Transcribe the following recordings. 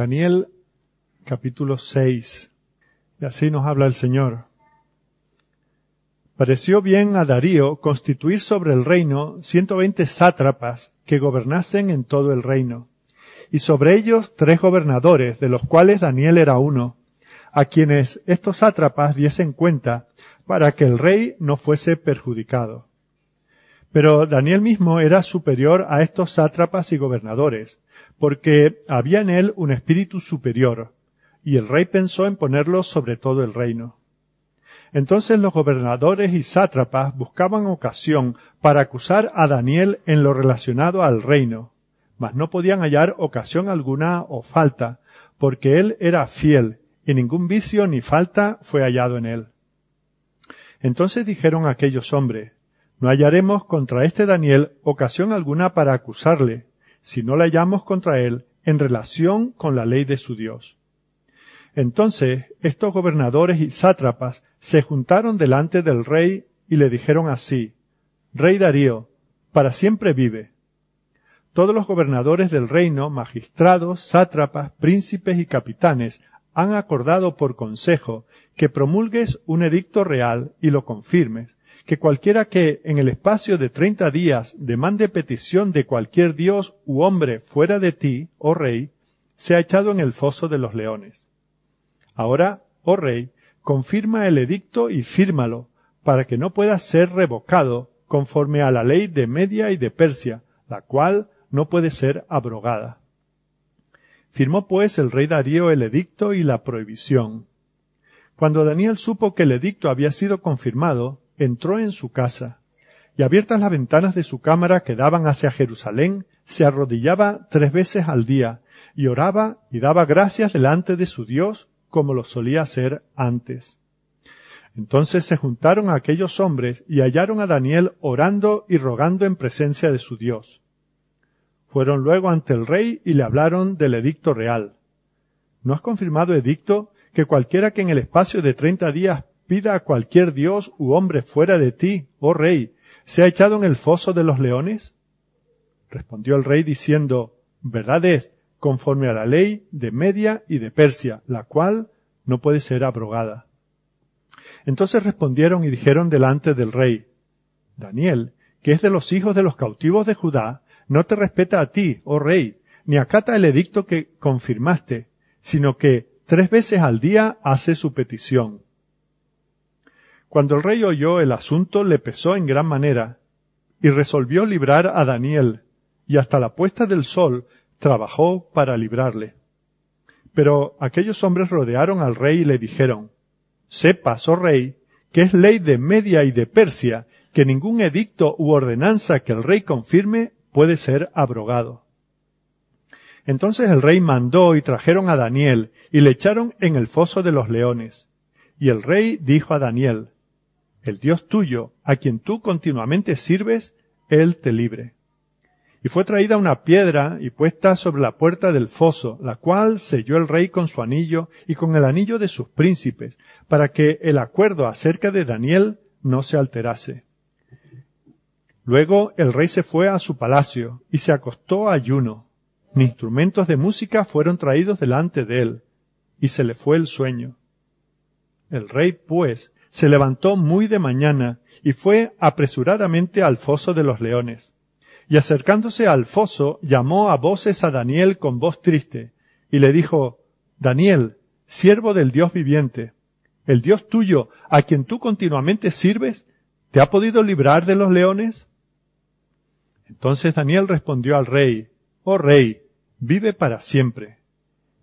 Daniel capítulo 6. Y así nos habla el Señor. Pareció bien a Darío constituir sobre el reino ciento veinte sátrapas que gobernasen en todo el reino, y sobre ellos tres gobernadores, de los cuales Daniel era uno, a quienes estos sátrapas diesen cuenta para que el rey no fuese perjudicado. Pero Daniel mismo era superior a estos sátrapas y gobernadores, porque había en él un espíritu superior, y el rey pensó en ponerlo sobre todo el reino. Entonces los gobernadores y sátrapas buscaban ocasión para acusar a Daniel en lo relacionado al reino, mas no podían hallar ocasión alguna o falta, porque él era fiel, y ningún vicio ni falta fue hallado en él. Entonces dijeron aquellos hombres, no hallaremos contra este Daniel ocasión alguna para acusarle, si no la hallamos contra él en relación con la ley de su Dios. Entonces estos gobernadores y sátrapas se juntaron delante del rey y le dijeron así, Rey Darío, para siempre vive. Todos los gobernadores del reino, magistrados, sátrapas, príncipes y capitanes han acordado por consejo que promulgues un edicto real y lo confirmes, que cualquiera que en el espacio de treinta días demande petición de cualquier dios u hombre fuera de ti, oh rey, sea echado en el foso de los leones. Ahora, oh rey, confirma el edicto y fírmalo, para que no pueda ser revocado conforme a la ley de Media y de Persia, la cual no puede ser abrogada. Firmó pues el rey Darío el edicto y la prohibición. Cuando Daniel supo que el edicto había sido confirmado, entró en su casa, y abiertas las ventanas de su cámara que daban hacia Jerusalén, se arrodillaba tres veces al día, y oraba y daba gracias delante de su Dios, como lo solía hacer antes. Entonces se juntaron aquellos hombres y hallaron a Daniel orando y rogando en presencia de su Dios. Fueron luego ante el rey y le hablaron del edicto real. ¿No has confirmado edicto que cualquiera que en el espacio de treinta días pida a cualquier dios u hombre fuera de ti, oh rey, sea echado en el foso de los leones? Respondió el rey diciendo, verdad es, conforme a la ley de Media y de Persia, la cual no puede ser abrogada. Entonces respondieron y dijeron delante del rey, Daniel, que es de los hijos de los cautivos de Judá, no te respeta a ti, oh rey, ni acata el edicto que confirmaste, sino que tres veces al día hace su petición. Cuando el rey oyó el asunto le pesó en gran manera, y resolvió librar a Daniel, y hasta la puesta del sol trabajó para librarle. Pero aquellos hombres rodearon al rey y le dijeron, Sepas, oh rey, que es ley de Media y de Persia, que ningún edicto u ordenanza que el rey confirme puede ser abrogado. Entonces el rey mandó y trajeron a Daniel y le echaron en el foso de los leones. Y el rey dijo a Daniel, El Dios tuyo, a quien tú continuamente sirves, él te libre. Y fue traída una piedra y puesta sobre la puerta del foso, la cual selló el rey con su anillo y con el anillo de sus príncipes, para que el acuerdo acerca de Daniel no se alterase. Luego el rey se fue a su palacio y se acostó ayuno. Ni instrumentos de música fueron traídos delante de él, y se le fue el sueño. El rey, pues, se levantó muy de mañana y fue apresuradamente al foso de los leones y acercándose al foso llamó a voces a Daniel con voz triste, y le dijo, Daniel, siervo del Dios viviente, el Dios tuyo, a quien tú continuamente sirves, ¿te ha podido librar de los leones? Entonces Daniel respondió al rey, Oh rey, vive para siempre.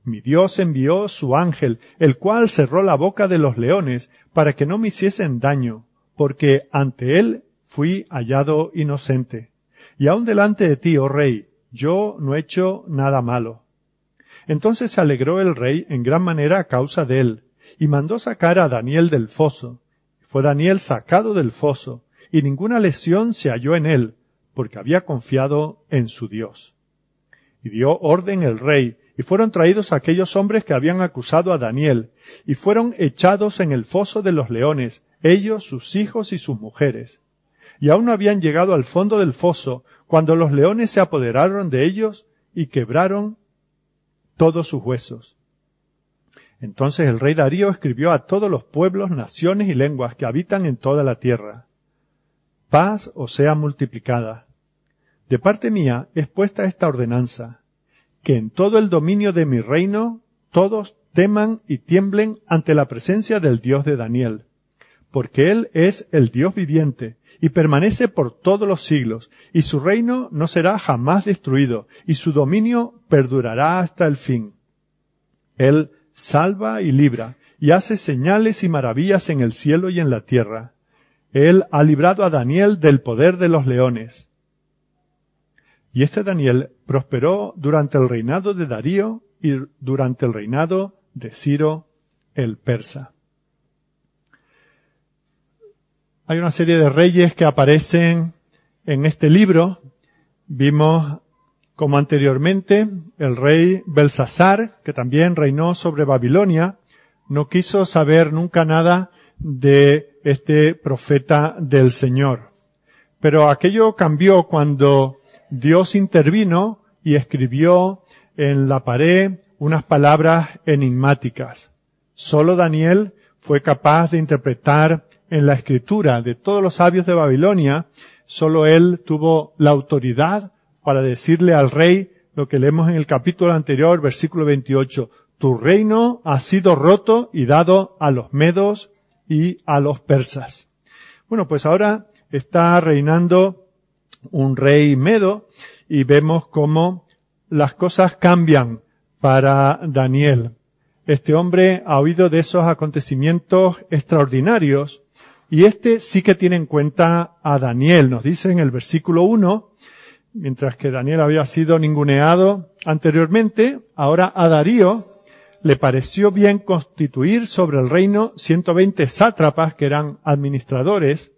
Mi Dios envió su ángel, el cual cerró la boca de los leones para que no me hiciesen daño, porque ante él fui hallado inocente. Y aun delante de ti, oh rey, yo no he hecho nada malo. Entonces se alegró el rey en gran manera a causa de él, y mandó sacar a Daniel del foso. Fue Daniel sacado del foso, y ninguna lesión se halló en él, porque había confiado en su Dios. Y dio orden el rey, y fueron traídos aquellos hombres que habían acusado a Daniel, y fueron echados en el foso de los leones, ellos, sus hijos y sus mujeres y aún no habían llegado al fondo del foso cuando los leones se apoderaron de ellos y quebraron todos sus huesos. Entonces el rey Darío escribió a todos los pueblos, naciones y lenguas que habitan en toda la tierra. Paz os sea multiplicada. De parte mía es puesta esta ordenanza, que en todo el dominio de mi reino todos teman y tiemblen ante la presencia del Dios de Daniel, porque Él es el Dios viviente y permanece por todos los siglos, y su reino no será jamás destruido, y su dominio perdurará hasta el fin. Él salva y libra, y hace señales y maravillas en el cielo y en la tierra. Él ha librado a Daniel del poder de los leones. Y este Daniel prosperó durante el reinado de Darío y durante el reinado de Ciro el persa. Hay una serie de reyes que aparecen en este libro. Vimos como anteriormente, el rey Belsasar, que también reinó sobre Babilonia, no quiso saber nunca nada de este profeta del Señor. Pero aquello cambió cuando Dios intervino y escribió en la pared unas palabras enigmáticas. Solo Daniel fue capaz de interpretar en la escritura de todos los sabios de Babilonia, solo él tuvo la autoridad para decirle al rey lo que leemos en el capítulo anterior, versículo 28. Tu reino ha sido roto y dado a los medos y a los persas. Bueno, pues ahora está reinando un rey medo y vemos cómo las cosas cambian para Daniel. Este hombre ha oído de esos acontecimientos extraordinarios y este sí que tiene en cuenta a Daniel. Nos dice en el versículo 1 mientras que Daniel había sido ninguneado anteriormente, ahora a Darío le pareció bien constituir sobre el reino 120 sátrapas que eran administradores,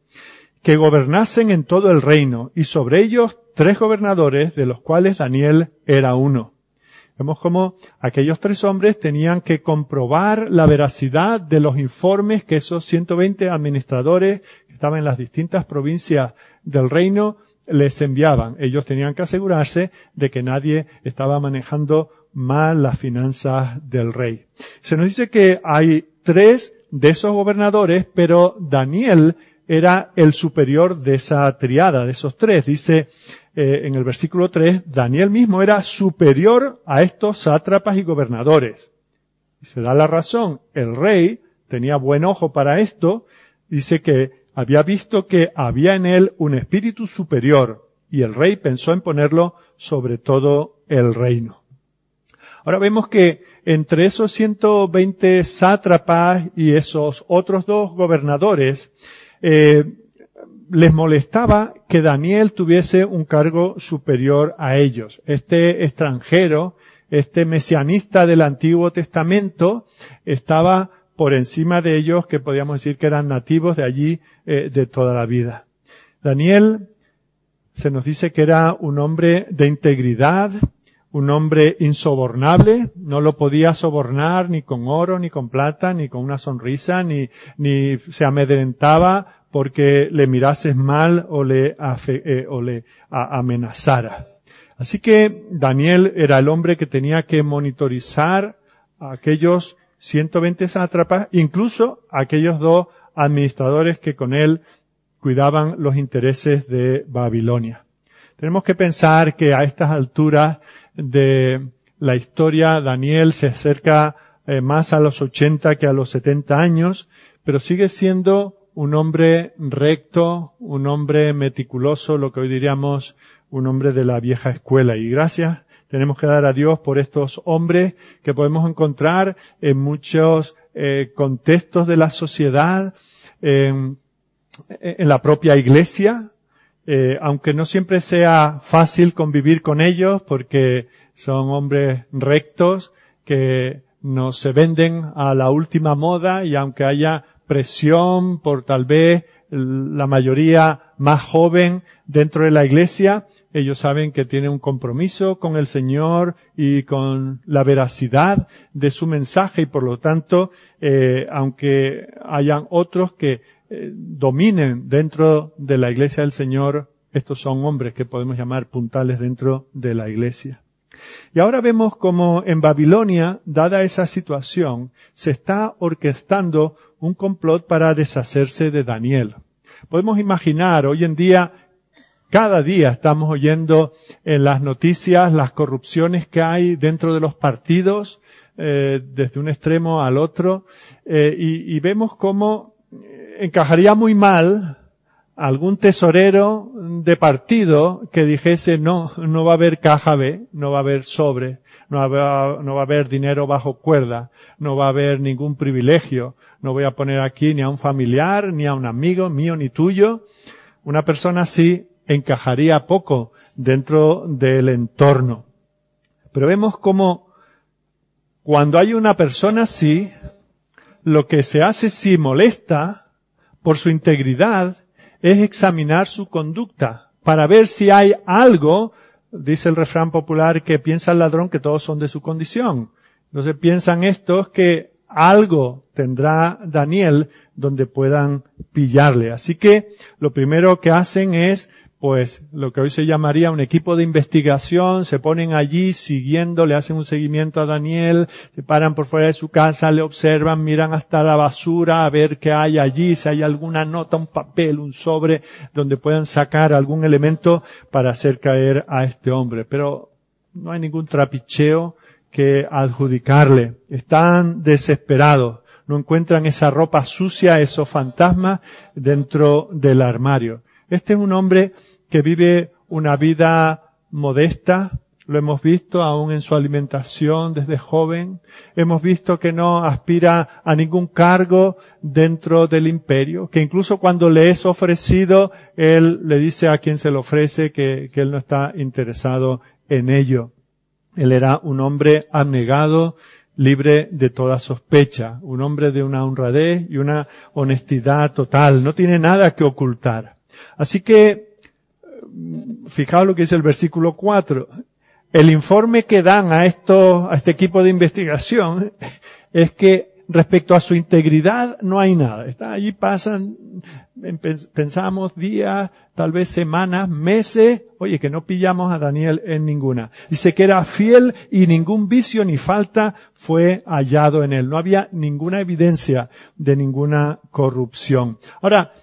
que gobernasen en todo el reino, y sobre ellos tres gobernadores, de los cuales Daniel era uno. Vemos cómo aquellos tres hombres tenían que comprobar la veracidad de los informes que esos 120 administradores que estaban en las distintas provincias del reino les enviaban. Ellos tenían que asegurarse de que nadie estaba manejando mal las finanzas del rey. Se nos dice que hay tres de esos gobernadores, pero Daniel era el superior de esa triada, de esos tres. Dice eh, en el versículo 3, Daniel mismo era superior a estos sátrapas y gobernadores. Y se da la razón. El rey tenía buen ojo para esto. Dice que había visto que había en él un espíritu superior y el rey pensó en ponerlo sobre todo el reino. Ahora vemos que entre esos 120 sátrapas y esos otros dos gobernadores, eh, les molestaba que Daniel tuviese un cargo superior a ellos. Este extranjero, este mesianista del Antiguo Testamento, estaba por encima de ellos que podíamos decir que eran nativos de allí eh, de toda la vida. Daniel se nos dice que era un hombre de integridad, un hombre insobornable, no lo podía sobornar ni con oro, ni con plata, ni con una sonrisa, ni, ni se amedrentaba porque le mirases mal o le, eh, o le amenazara. Así que Daniel era el hombre que tenía que monitorizar a aquellos 120 sátrapas, incluso aquellos dos administradores que con él cuidaban los intereses de Babilonia. Tenemos que pensar que a estas alturas de la historia Daniel se acerca eh, más a los 80 que a los 70 años, pero sigue siendo un hombre recto, un hombre meticuloso, lo que hoy diríamos un hombre de la vieja escuela. Y gracias tenemos que dar a Dios por estos hombres que podemos encontrar en muchos eh, contextos de la sociedad, en, la propia iglesia, eh, aunque no siempre sea fácil convivir con ellos porque son hombres rectos que no se venden a la última moda y aunque haya presión por tal vez la mayoría más joven dentro de la iglesia, ellos saben que tienen un compromiso con el Señor y con la veracidad de su mensaje y por lo tanto, eh, aunque hayan otros que eh, dominen dentro de la iglesia del Señor, estos son hombres que podemos llamar puntales dentro de la iglesia. Y ahora vemos como en Babilonia, dada esa situación, se está orquestando un complot para deshacerse de Daniel. Podemos imaginar, hoy en día, cada día estamos oyendo en las noticias las corrupciones que hay dentro de los partidos, eh, desde un extremo al otro, eh, y, y vemos cómo encajaría muy mal algún tesorero de partido que dijese no, no va a haber caja B, no va a haber sobre, no va a, no va a haber dinero bajo cuerda, no va a haber ningún privilegio, no voy a poner aquí ni a un familiar, ni a un amigo mío ni tuyo. Una persona así encajaría poco dentro del entorno. Pero vemos como cuando hay una persona así, lo que se hace si molesta por su integridad es examinar su conducta para ver si hay algo, dice el refrán popular, que piensa el ladrón que todos son de su condición. Entonces piensan estos que algo tendrá Daniel donde puedan pillarle. Así que lo primero que hacen es pues lo que hoy se llamaría un equipo de investigación, se ponen allí siguiendo, le hacen un seguimiento a Daniel, se paran por fuera de su casa, le observan, miran hasta la basura a ver qué hay allí, si hay alguna nota, un papel, un sobre, donde puedan sacar algún elemento para hacer caer a este hombre. Pero no hay ningún trapicheo que adjudicarle. Están desesperados. No encuentran esa ropa sucia, esos fantasmas dentro del armario. Este es un hombre que vive una vida modesta, lo hemos visto aún en su alimentación desde joven. Hemos visto que no aspira a ningún cargo dentro del imperio, que incluso cuando le es ofrecido, él le dice a quien se lo ofrece que, que él no está interesado en ello. Él era un hombre abnegado, libre de toda sospecha, un hombre de una honradez y una honestidad total, no tiene nada que ocultar. Así que, fijaos lo que dice el versículo 4. El informe que dan a esto, a este equipo de investigación es que respecto a su integridad no hay nada. Está allí pasan, pensamos días, tal vez semanas, meses, oye, que no pillamos a Daniel en ninguna. Dice que era fiel y ningún vicio ni falta fue hallado en él. No había ninguna evidencia de ninguna corrupción. Ahora,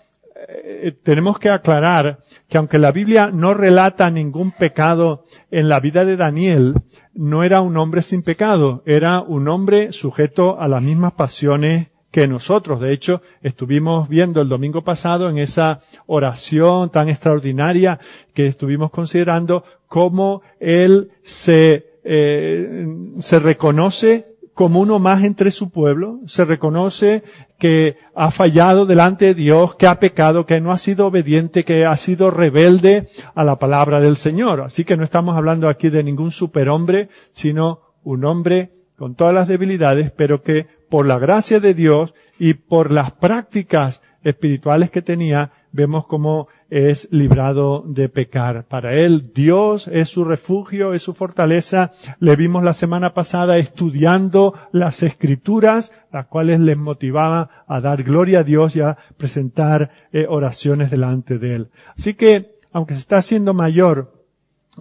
eh, tenemos que aclarar que aunque la Biblia no relata ningún pecado en la vida de Daniel, no era un hombre sin pecado, era un hombre sujeto a las mismas pasiones que nosotros. De hecho, estuvimos viendo el domingo pasado en esa oración tan extraordinaria que estuvimos considerando cómo él se, eh, se reconoce como uno más entre su pueblo, se reconoce que ha fallado delante de Dios, que ha pecado, que no ha sido obediente, que ha sido rebelde a la palabra del Señor. Así que no estamos hablando aquí de ningún superhombre, sino un hombre con todas las debilidades, pero que por la gracia de Dios y por las prácticas espirituales que tenía, vemos cómo es librado de pecar. Para él Dios es su refugio, es su fortaleza. Le vimos la semana pasada estudiando las escrituras, las cuales les motivaba a dar gloria a Dios y a presentar eh, oraciones delante de él. Así que, aunque se está haciendo mayor,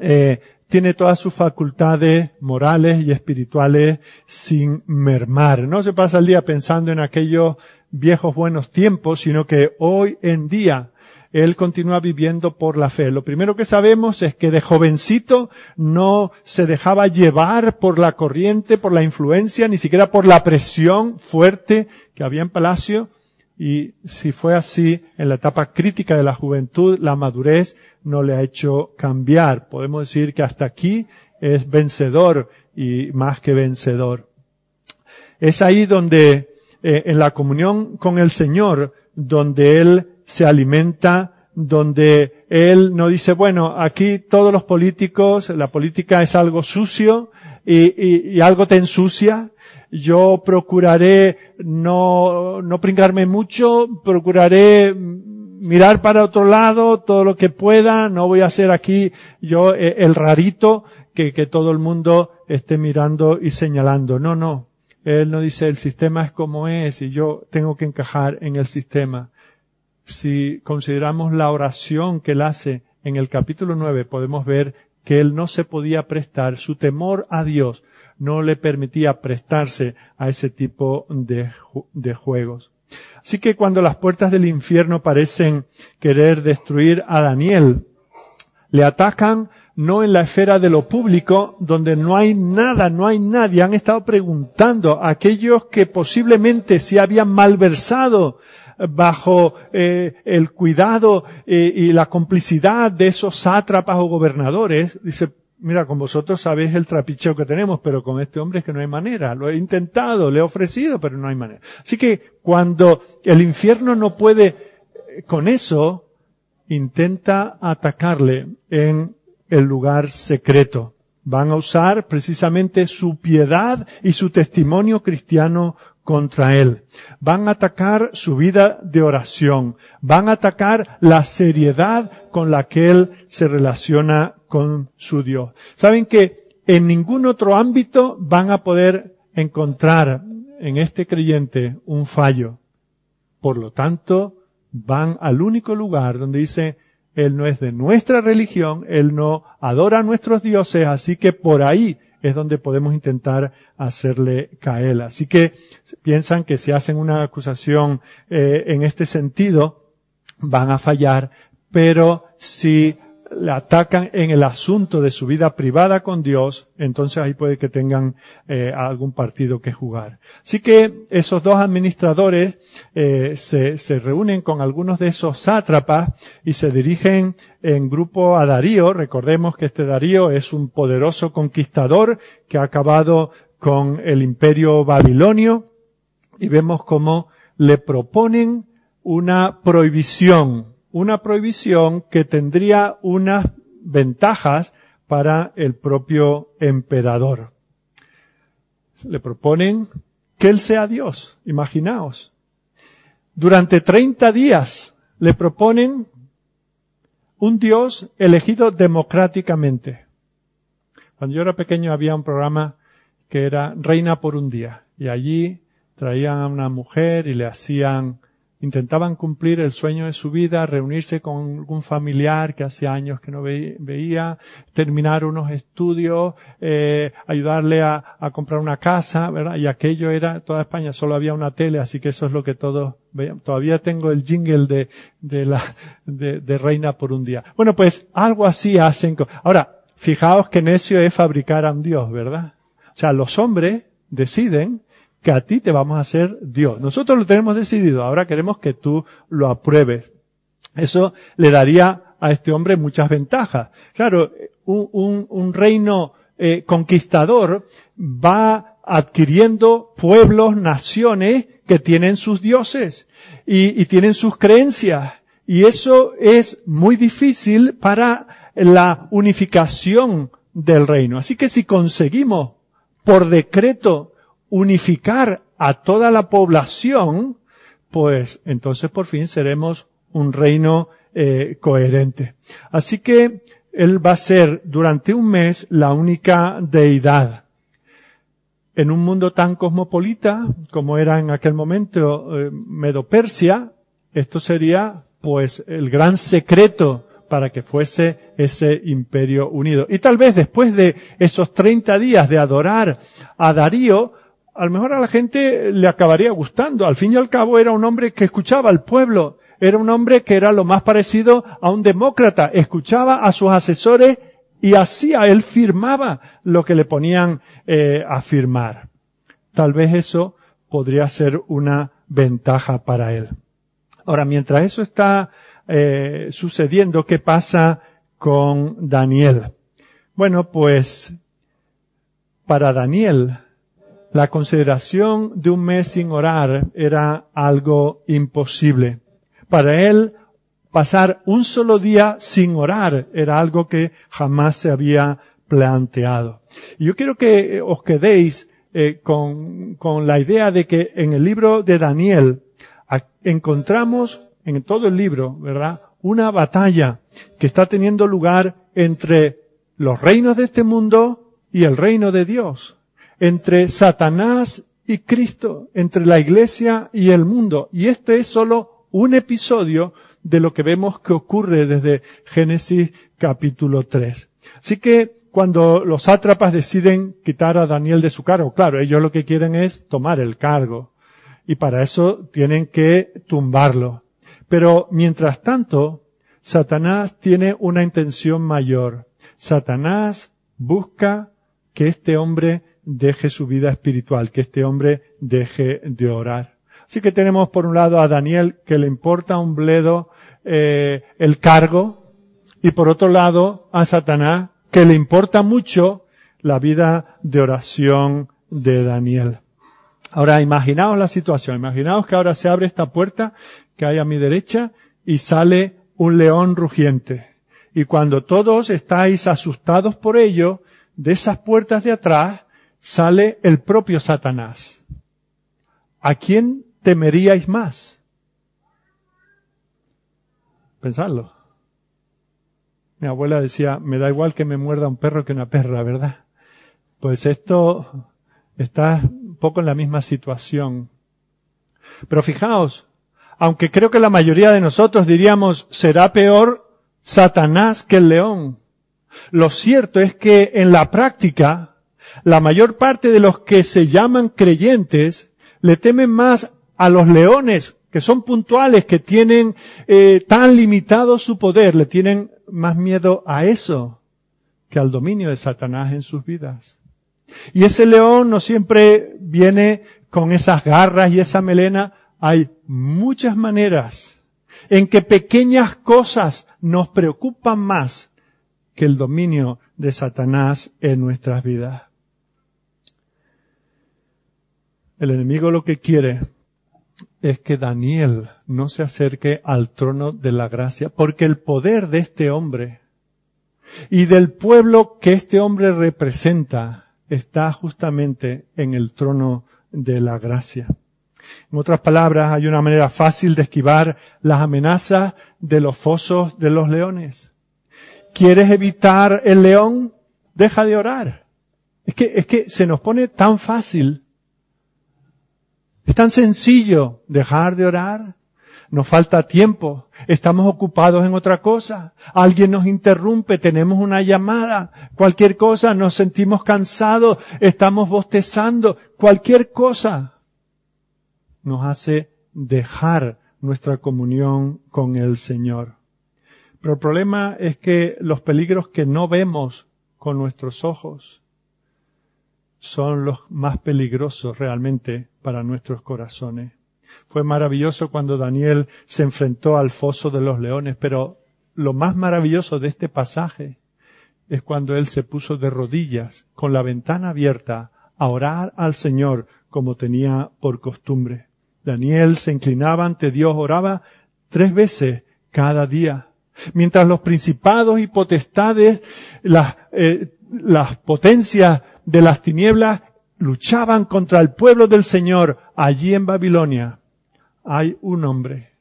eh, tiene todas sus facultades morales y espirituales sin mermar. No se pasa el día pensando en aquellos viejos buenos tiempos, sino que hoy en día él continúa viviendo por la fe. Lo primero que sabemos es que de jovencito no se dejaba llevar por la corriente, por la influencia, ni siquiera por la presión fuerte que había en Palacio. Y si fue así en la etapa crítica de la juventud, la madurez no le ha hecho cambiar. Podemos decir que hasta aquí es vencedor y más que vencedor. Es ahí donde, eh, en la comunión con el Señor, donde Él se alimenta, donde él no dice, bueno, aquí todos los políticos, la política es algo sucio y, y, algo te ensucia. Yo procuraré no, no pringarme mucho, procuraré mirar para otro lado todo lo que pueda, no voy a ser aquí yo eh, el rarito que, que todo el mundo esté mirando y señalando. No, no. Él no dice el sistema es como es y yo tengo que encajar en el sistema si consideramos la oración que él hace en el capítulo 9, podemos ver que él no se podía prestar, su temor a Dios no le permitía prestarse a ese tipo de, de juegos. Así que cuando las puertas del infierno parecen querer destruir a Daniel, le atacan no en la esfera de lo público, donde no hay nada, no hay nadie. Han estado preguntando a aquellos que posiblemente se habían malversado bajo eh, el cuidado eh, y la complicidad de esos sátrapas o gobernadores. Dice, mira, con vosotros sabéis el trapicheo que tenemos, pero con este hombre es que no hay manera. Lo he intentado, le he ofrecido, pero no hay manera. Así que cuando el infierno no puede eh, con eso, intenta atacarle en el lugar secreto. Van a usar precisamente su piedad y su testimonio cristiano contra él. Van a atacar su vida de oración. Van a atacar la seriedad con la que él se relaciona con su Dios. Saben que en ningún otro ámbito van a poder encontrar en este creyente un fallo. Por lo tanto, van al único lugar donde dice, él no es de nuestra religión, Él no adora a nuestros dioses, así que por ahí es donde podemos intentar hacerle caer. Así que piensan que si hacen una acusación eh, en este sentido, van a fallar, pero si le atacan en el asunto de su vida privada con Dios, entonces ahí puede que tengan eh, algún partido que jugar. Así que esos dos administradores eh, se, se, reúnen con algunos de esos sátrapas y se dirigen en grupo a Darío. Recordemos que este Darío es un poderoso conquistador que ha acabado con el imperio babilonio y vemos cómo le proponen una prohibición una prohibición que tendría unas ventajas para el propio emperador. Le proponen que él sea Dios, imaginaos. Durante 30 días le proponen un Dios elegido democráticamente. Cuando yo era pequeño había un programa que era Reina por un día y allí traían a una mujer y le hacían intentaban cumplir el sueño de su vida, reunirse con algún familiar que hace años que no veía, terminar unos estudios, eh, ayudarle a, comprar una casa, ¿verdad? Y aquello era, toda España solo había una tele, así que eso es lo que todos veían. Todavía tengo el jingle de, de la, de, de Reina por un día. Bueno, pues algo así hacen. Ahora, fijaos que necio es fabricar a un Dios, ¿verdad? O sea, los hombres deciden que a ti te vamos a hacer Dios. Nosotros lo tenemos decidido, ahora queremos que tú lo apruebes. Eso le daría a este hombre muchas ventajas. Claro, un, un, reino eh, conquistador va adquiriendo pueblos, naciones que tienen sus dioses y, y tienen sus creencias. Y eso es muy difícil para la unificación del reino. Así que si conseguimos por decreto unificar a toda la población, pues entonces por fin seremos un reino eh, coherente. Así que él va a ser durante un mes la única deidad. En un mundo tan cosmopolita como era en aquel momento eh, Medo-Persia, esto sería pues el gran secreto para que fuese ese imperio unido. Y tal vez después de esos 30 días de adorar a Darío, a lo mejor a la gente le acabaría gustando. Al fin y al cabo era un hombre que escuchaba al pueblo, era un hombre que era lo más parecido a un demócrata, escuchaba a sus asesores y hacía, él firmaba lo que le ponían eh, a firmar. Tal vez eso podría ser una ventaja para él. Ahora, mientras eso está eh, sucediendo, ¿qué pasa con Daniel? Bueno, pues para Daniel la consideración de un mes sin orar era algo imposible. Para él, pasar un solo día sin orar era algo que jamás se había planteado. Y yo quiero que os quedéis eh, con, con la idea de que en el libro de Daniel encontramos en todo el libro, ¿verdad? Una batalla que está teniendo lugar entre los reinos de este mundo y el reino de Dios entre Satanás y Cristo, entre la iglesia y el mundo. Y este es solo un episodio de lo que vemos que ocurre desde Génesis capítulo 3. Así que cuando los sátrapas deciden quitar a Daniel de su cargo, claro, ellos lo que quieren es tomar el cargo. Y para eso tienen que tumbarlo. Pero mientras tanto, Satanás tiene una intención mayor. Satanás busca que este hombre deje su vida espiritual, que este hombre deje de orar. Así que tenemos por un lado a Daniel que le importa un bledo eh, el cargo y por otro lado a Satanás que le importa mucho la vida de oración de Daniel. Ahora imaginaos la situación, imaginaos que ahora se abre esta puerta que hay a mi derecha y sale un león rugiente. Y cuando todos estáis asustados por ello, de esas puertas de atrás sale el propio Satanás. ¿A quién temeríais más? Pensadlo. Mi abuela decía, me da igual que me muerda un perro que una perra, ¿verdad? Pues esto está un poco en la misma situación. Pero fijaos, aunque creo que la mayoría de nosotros diríamos, será peor Satanás que el león. Lo cierto es que en la práctica, la mayor parte de los que se llaman creyentes le temen más a los leones, que son puntuales, que tienen eh, tan limitado su poder, le tienen más miedo a eso que al dominio de Satanás en sus vidas. Y ese león no siempre viene con esas garras y esa melena. Hay muchas maneras en que pequeñas cosas nos preocupan más que el dominio de Satanás en nuestras vidas. El enemigo lo que quiere es que Daniel no se acerque al trono de la gracia, porque el poder de este hombre y del pueblo que este hombre representa está justamente en el trono de la gracia. En otras palabras, hay una manera fácil de esquivar las amenazas de los fosos de los leones. ¿Quieres evitar el león? Deja de orar. Es que, es que se nos pone tan fácil. Es tan sencillo dejar de orar. Nos falta tiempo. Estamos ocupados en otra cosa. Alguien nos interrumpe. Tenemos una llamada. Cualquier cosa. Nos sentimos cansados. Estamos bostezando. Cualquier cosa nos hace dejar nuestra comunión con el Señor. Pero el problema es que los peligros que no vemos con nuestros ojos son los más peligrosos realmente para nuestros corazones. Fue maravilloso cuando Daniel se enfrentó al foso de los leones, pero lo más maravilloso de este pasaje es cuando él se puso de rodillas con la ventana abierta a orar al Señor como tenía por costumbre. Daniel se inclinaba ante Dios, oraba tres veces cada día. Mientras los principados y potestades, las, eh, las potencias de las tinieblas luchaban contra el pueblo del Señor allí en Babilonia, hay un hombre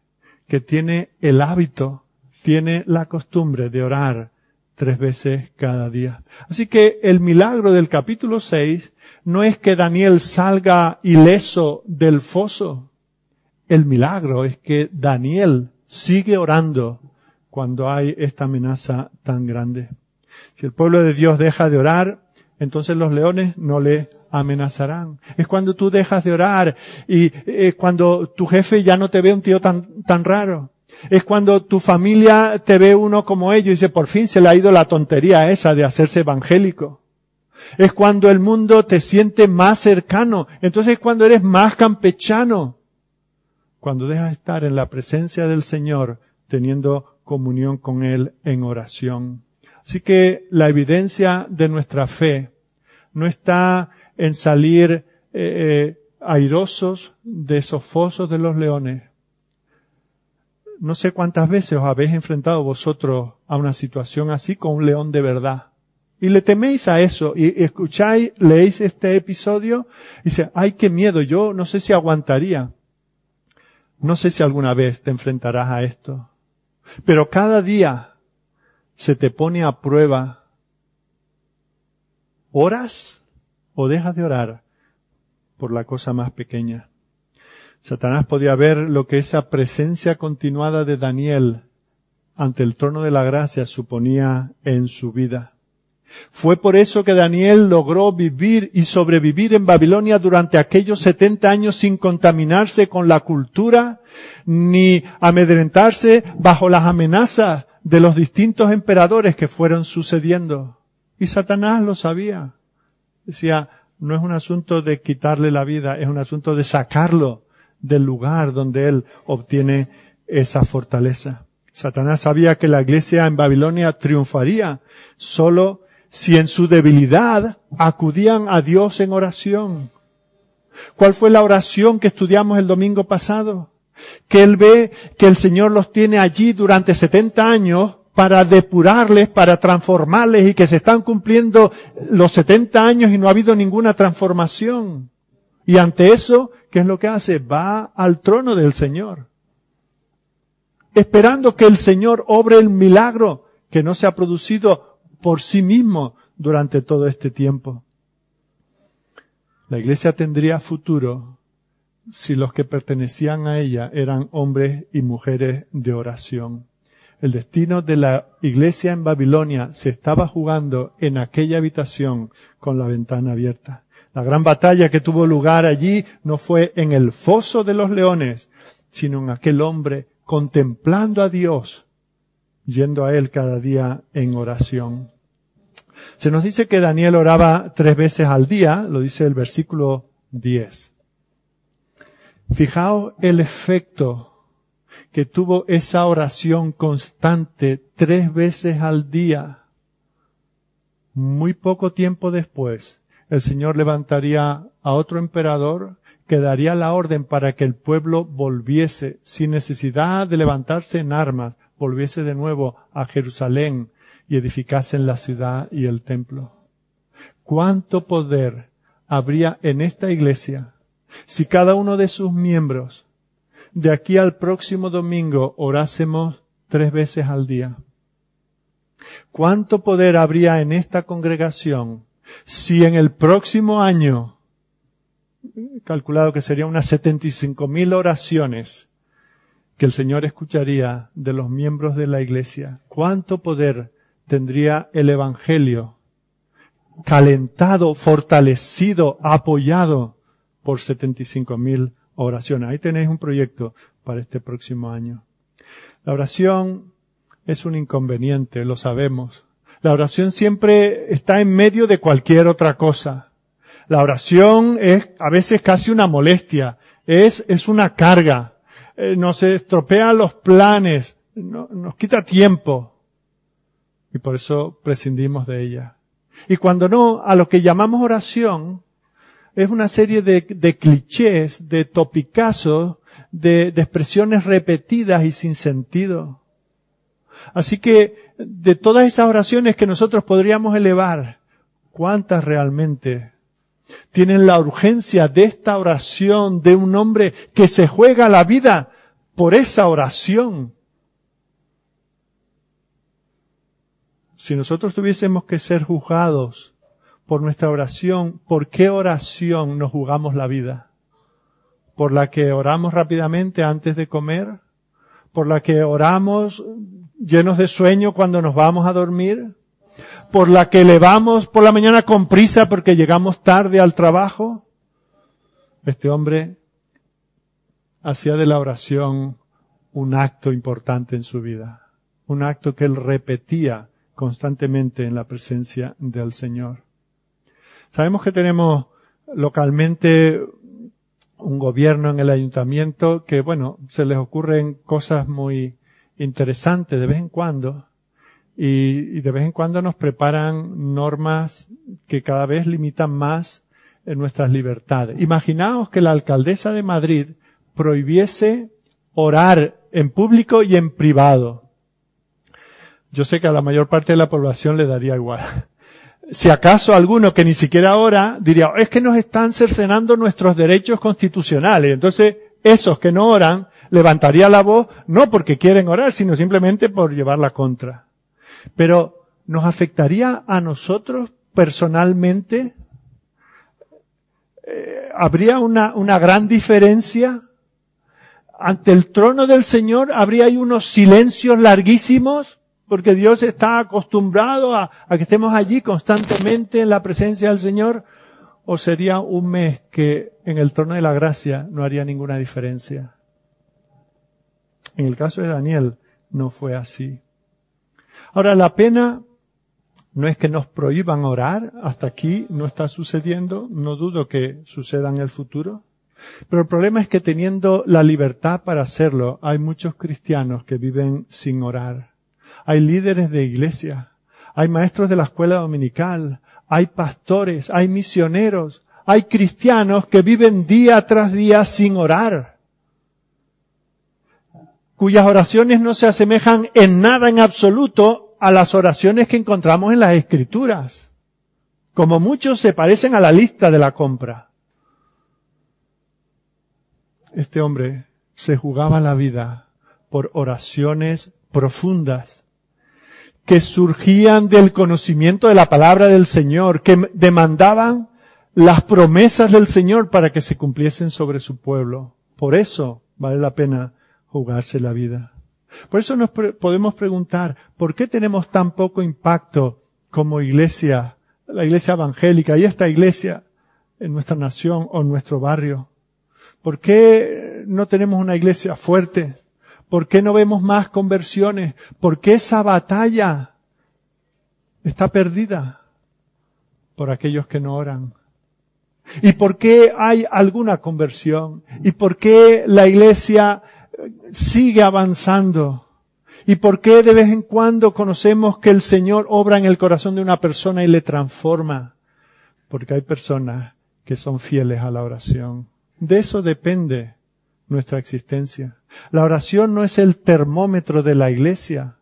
que tiene el hábito, tiene la costumbre de orar tres veces cada día. Así que el milagro del capítulo 6 no es que Daniel salga ileso del foso. El milagro es que Daniel sigue orando cuando hay esta amenaza tan grande. Si el pueblo de Dios deja de orar, entonces los leones no le amenazarán. Es cuando tú dejas de orar y es cuando tu jefe ya no te ve un tío tan, tan raro. Es cuando tu familia te ve uno como ellos y dice, por fin se le ha ido la tontería esa de hacerse evangélico. Es cuando el mundo te siente más cercano. Entonces es cuando eres más campechano. Cuando dejas de estar en la presencia del Señor teniendo comunión con Él en oración. Así que la evidencia de nuestra fe no está en salir eh, eh, airosos de esos fosos de los leones. No sé cuántas veces os habéis enfrentado vosotros a una situación así con un león de verdad. Y le teméis a eso y escucháis, leéis este episodio y dice, ay, qué miedo, yo no sé si aguantaría. No sé si alguna vez te enfrentarás a esto. Pero cada día se te pone a prueba. ¿Oras o dejas de orar por la cosa más pequeña? Satanás podía ver lo que esa presencia continuada de Daniel ante el trono de la gracia suponía en su vida. Fue por eso que Daniel logró vivir y sobrevivir en Babilonia durante aquellos 70 años sin contaminarse con la cultura, ni amedrentarse bajo las amenazas de los distintos emperadores que fueron sucediendo. Y Satanás lo sabía. Decía, no es un asunto de quitarle la vida, es un asunto de sacarlo del lugar donde él obtiene esa fortaleza. Satanás sabía que la iglesia en Babilonia triunfaría solo si en su debilidad acudían a Dios en oración. ¿Cuál fue la oración que estudiamos el domingo pasado? Que él ve que el Señor los tiene allí durante 70 años para depurarles, para transformarles y que se están cumpliendo los 70 años y no ha habido ninguna transformación. Y ante eso, ¿qué es lo que hace? Va al trono del Señor. Esperando que el Señor obre el milagro que no se ha producido por sí mismo durante todo este tiempo. La iglesia tendría futuro si los que pertenecían a ella eran hombres y mujeres de oración. El destino de la iglesia en Babilonia se estaba jugando en aquella habitación con la ventana abierta. La gran batalla que tuvo lugar allí no fue en el foso de los leones, sino en aquel hombre contemplando a Dios, yendo a Él cada día en oración. Se nos dice que Daniel oraba tres veces al día, lo dice el versículo 10. Fijaos el efecto que tuvo esa oración constante tres veces al día. Muy poco tiempo después, el Señor levantaría a otro emperador que daría la orden para que el pueblo volviese, sin necesidad de levantarse en armas, volviese de nuevo a Jerusalén, y edificasen la ciudad y el templo. ¿Cuánto poder habría en esta iglesia si cada uno de sus miembros de aquí al próximo domingo orásemos tres veces al día? ¿Cuánto poder habría en esta congregación si en el próximo año, calculado que serían unas 75 mil oraciones, que el Señor escucharía de los miembros de la iglesia, cuánto poder tendría el Evangelio calentado, fortalecido, apoyado por 75 mil oraciones. Ahí tenéis un proyecto para este próximo año. La oración es un inconveniente, lo sabemos. La oración siempre está en medio de cualquier otra cosa. La oración es a veces casi una molestia, es, es una carga, eh, nos estropea los planes, nos quita tiempo y por eso prescindimos de ella. Y cuando no, a lo que llamamos oración, es una serie de, clichés, de topicazos, de, de expresiones repetidas y sin sentido. Así que de todas esas oraciones que nosotros podríamos elevar, ¿cuántas realmente tienen la urgencia de esta oración de un hombre que se juega la vida por esa oración? Si nosotros tuviésemos que ser juzgados por nuestra oración, ¿por qué oración nos jugamos la vida? ¿Por la que oramos rápidamente antes de comer? ¿Por la que oramos llenos de sueño cuando nos vamos a dormir? ¿Por la que levamos por la mañana con prisa porque llegamos tarde al trabajo? Este hombre hacía de la oración un acto importante en su vida, un acto que él repetía constantemente en la presencia del Señor. Sabemos que tenemos localmente un gobierno en el ayuntamiento que, bueno, se les ocurren cosas muy interesantes de vez en cuando y, de vez en cuando nos preparan normas que cada vez limitan más nuestras libertades. Imaginaos que la alcaldesa de Madrid prohibiese orar en público y en privado. Yo sé que a la mayor parte de la población le daría igual. Si acaso alguno que ni siquiera ora diría, es que nos están cercenando nuestros derechos constitucionales. Entonces, esos que no oran levantaría la voz no porque quieren orar, sino simplemente por llevar la contra. Pero, ¿nos afectaría a nosotros personalmente? Eh, ¿Habría una, una gran diferencia? Ante el trono del Señor habría unos silencios larguísimos porque Dios está acostumbrado a, a, que estemos allí constantemente en la presencia del Señor, o sería un mes que en el trono de la gracia no haría ninguna diferencia. En el caso de Daniel no fue así. Ahora, la pena no es que nos prohíban orar, hasta aquí no está sucediendo, no dudo que suceda en el futuro. Pero el problema es que teniendo la libertad para hacerlo, hay muchos cristianos que viven sin orar. Hay líderes de iglesia, hay maestros de la escuela dominical, hay pastores, hay misioneros, hay cristianos que viven día tras día sin orar, cuyas oraciones no se asemejan en nada en absoluto a las oraciones que encontramos en las escrituras. Como muchos se parecen a la lista de la compra. Este hombre se jugaba la vida por oraciones profundas que surgían del conocimiento de la palabra del Señor, que demandaban las promesas del Señor para que se cumpliesen sobre su pueblo. Por eso vale la pena jugarse la vida. Por eso nos podemos preguntar, ¿por qué tenemos tan poco impacto como iglesia, la iglesia evangélica y esta iglesia en nuestra nación o en nuestro barrio? ¿Por qué no tenemos una iglesia fuerte? ¿Por qué no vemos más conversiones? ¿Por qué esa batalla está perdida? Por aquellos que no oran. ¿Y por qué hay alguna conversión? ¿Y por qué la iglesia sigue avanzando? ¿Y por qué de vez en cuando conocemos que el Señor obra en el corazón de una persona y le transforma? Porque hay personas que son fieles a la oración. De eso depende nuestra existencia. La oración no es el termómetro de la iglesia,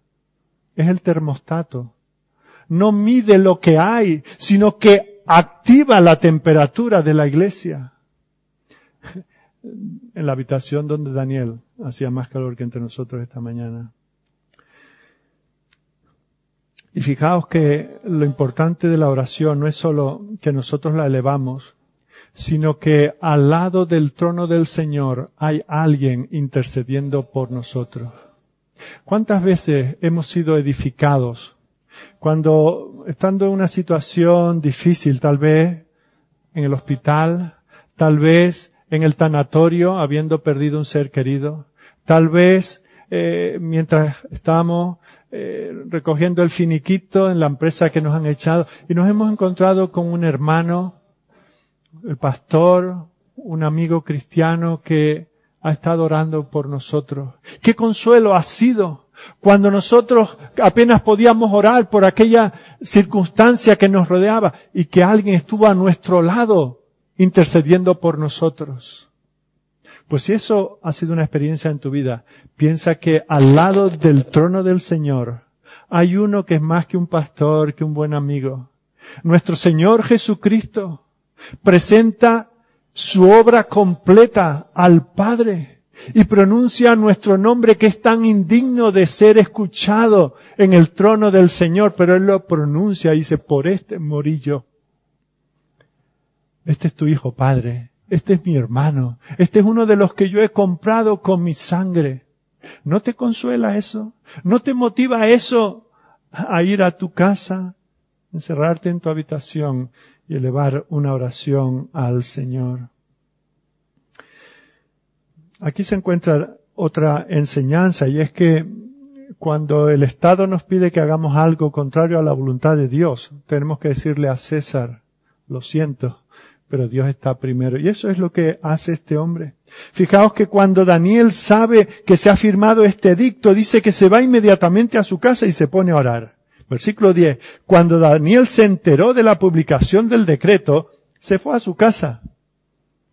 es el termostato. No mide lo que hay, sino que activa la temperatura de la iglesia. En la habitación donde Daniel hacía más calor que entre nosotros esta mañana. Y fijaos que lo importante de la oración no es solo que nosotros la elevamos, sino que al lado del trono del Señor hay alguien intercediendo por nosotros. ¿Cuántas veces hemos sido edificados cuando estando en una situación difícil, tal vez en el hospital, tal vez en el tanatorio, habiendo perdido un ser querido, tal vez eh, mientras estamos eh, recogiendo el finiquito en la empresa que nos han echado y nos hemos encontrado con un hermano el pastor, un amigo cristiano que ha estado orando por nosotros. Qué consuelo ha sido cuando nosotros apenas podíamos orar por aquella circunstancia que nos rodeaba y que alguien estuvo a nuestro lado intercediendo por nosotros. Pues si eso ha sido una experiencia en tu vida, piensa que al lado del trono del Señor hay uno que es más que un pastor, que un buen amigo. Nuestro Señor Jesucristo, presenta su obra completa al Padre y pronuncia nuestro nombre que es tan indigno de ser escuchado en el trono del Señor, pero Él lo pronuncia y dice, por este morillo. Este es tu hijo, Padre. Este es mi hermano. Este es uno de los que yo he comprado con mi sangre. ¿No te consuela eso? ¿No te motiva eso a ir a tu casa, encerrarte en tu habitación y elevar una oración al Señor. Aquí se encuentra otra enseñanza y es que cuando el Estado nos pide que hagamos algo contrario a la voluntad de Dios, tenemos que decirle a César, lo siento, pero Dios está primero. Y eso es lo que hace este hombre. Fijaos que cuando Daniel sabe que se ha firmado este edicto, dice que se va inmediatamente a su casa y se pone a orar. Versículo 10. Cuando Daniel se enteró de la publicación del decreto, se fue a su casa.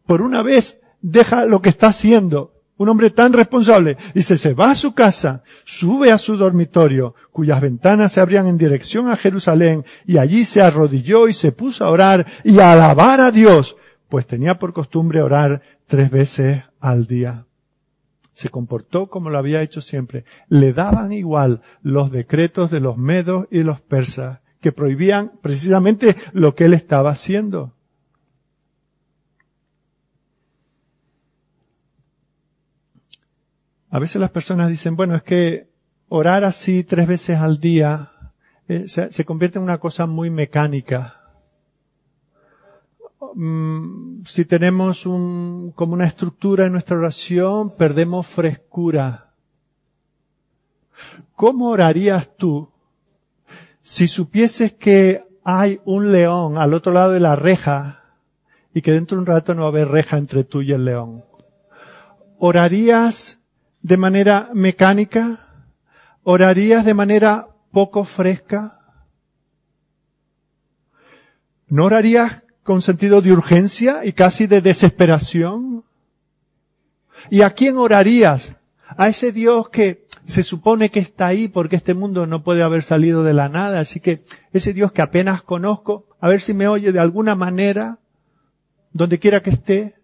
Por una vez deja lo que está haciendo. Un hombre tan responsable. Dice, se va a su casa, sube a su dormitorio, cuyas ventanas se abrían en dirección a Jerusalén, y allí se arrodilló y se puso a orar y a alabar a Dios, pues tenía por costumbre orar tres veces al día se comportó como lo había hecho siempre. Le daban igual los decretos de los medos y los persas, que prohibían precisamente lo que él estaba haciendo. A veces las personas dicen, bueno, es que orar así tres veces al día eh, se, se, convierte en una cosa muy mecánica. Mm, si tenemos un, como una estructura en nuestra oración, perdemos frescura. ¿Cómo orarías tú si supieses que hay un león al otro lado de la reja y que dentro de un rato no va a haber reja entre tú y el león? ¿Orarías de manera mecánica? ¿Orarías de manera poco fresca? ¿No orarías con sentido de urgencia y casi de desesperación? ¿Y a quién orarías? A ese Dios que se supone que está ahí porque este mundo no puede haber salido de la nada, así que ese Dios que apenas conozco, a ver si me oye de alguna manera, donde quiera que esté,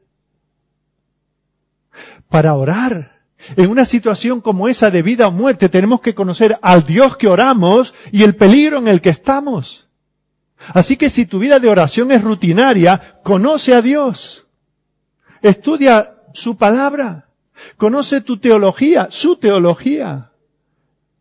para orar. En una situación como esa de vida o muerte tenemos que conocer al Dios que oramos y el peligro en el que estamos. Así que si tu vida de oración es rutinaria, conoce a Dios. Estudia su palabra. Conoce tu teología, su teología.